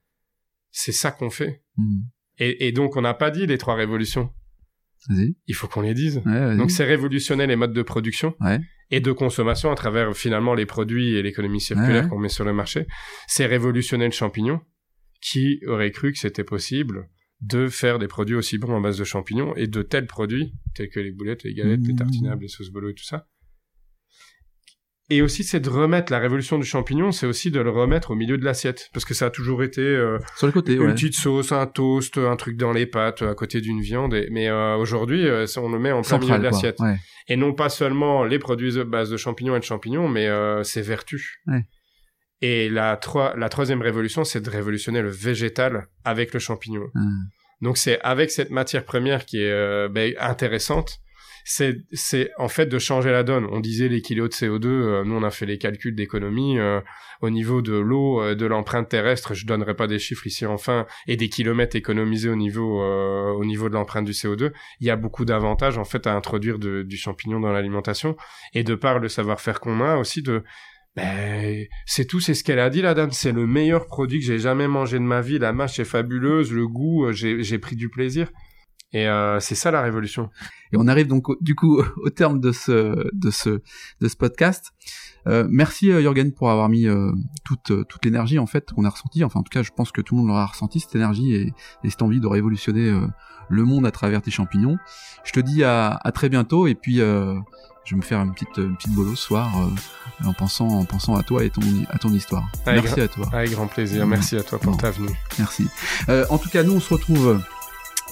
C'est ça qu'on fait. Hum. Et, et donc on n'a pas dit les trois révolutions. Il faut qu'on les dise. Ouais. Donc c'est révolutionner les modes de production Ouais. et de consommation à travers finalement les produits et l'économie circulaire Ouais. qu'on met sur le marché. C'est révolutionner le champignon. Qui aurait cru que c'était possible de faire des produits aussi bons en base de champignons et de tels produits tels que les boulettes, les galettes, les Mmh. tartinables, les sauces bolo et tout ça. Et aussi, c'est de remettre la révolution du champignon, c'est aussi de le remettre au milieu de l'assiette. Parce que ça a toujours été euh, Sur le côté, une ouais. petite sauce, un toast, un truc dans les pâtes, à côté d'une viande. et- Mais euh, aujourd'hui, euh, on le met en plein milieu de l'assiette. Ouais. Et non pas seulement les produits de base de champignons et de champignons, mais ses vertus. Ouais. Et la, troi- la troisième révolution, c'est de révolutionner le végétal avec le champignon. Hum. Donc c'est avec cette matière première qui est ben, intéressante, c'est c'est en fait de changer la donne. On disait les kilos de CO2, euh, nous on a fait les calculs d'économie euh, au niveau de l'eau, euh, de l'empreinte terrestre. Je donnerai pas des chiffres ici enfin et des kilomètres économisés au niveau euh, au niveau de l'empreinte du CO2. Il y a beaucoup d'avantages en fait à introduire du champignon dans l'alimentation et de par le savoir-faire qu'on a aussi de ben, c'est tout, c'est ce qu'elle a dit, la dame. C'est le meilleur produit que j'ai jamais mangé de ma vie. La mâche est fabuleuse, le goût, euh, j'ai pris du plaisir. Et euh, c'est ça la révolution. Et on arrive donc au- du coup au terme de ce de ce de ce podcast. Euh, merci euh, Jürgen pour avoir mis euh, toute toute l'énergie en fait qu'on a ressentie. Enfin en tout cas je pense que tout le monde l'aura ressenti cette énergie et, et cette envie de révolutionner le monde à travers tes champignons. Je te dis à, à très bientôt et puis je vais me faire une petite une petite bolo ce soir en pensant en pensant à toi et ton à ton histoire. Avec merci à toi. Avec grand plaisir. Merci à toi pour Bon. ta venue. Merci. En tout cas, nous, on se retrouve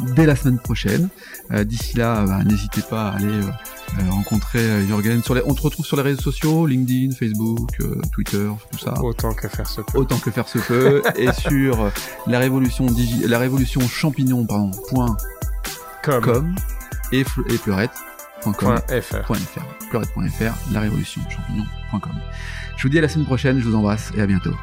dès la semaine prochaine. Euh, D'ici là, euh, bah, n'hésitez pas à aller euh, rencontrer Jürgen. Sur les... On te retrouve sur les réseaux sociaux, LinkedIn, Facebook, Twitter, tout ça. Autant que faire se peut. Autant que faire se peut. et sur la révolution digi... la révolution champignon, pardon, point com et, et FR. .fr, fleurette.fr, la révolution champignon.com. Je vous dis à la semaine prochaine, je vous embrasse et à bientôt.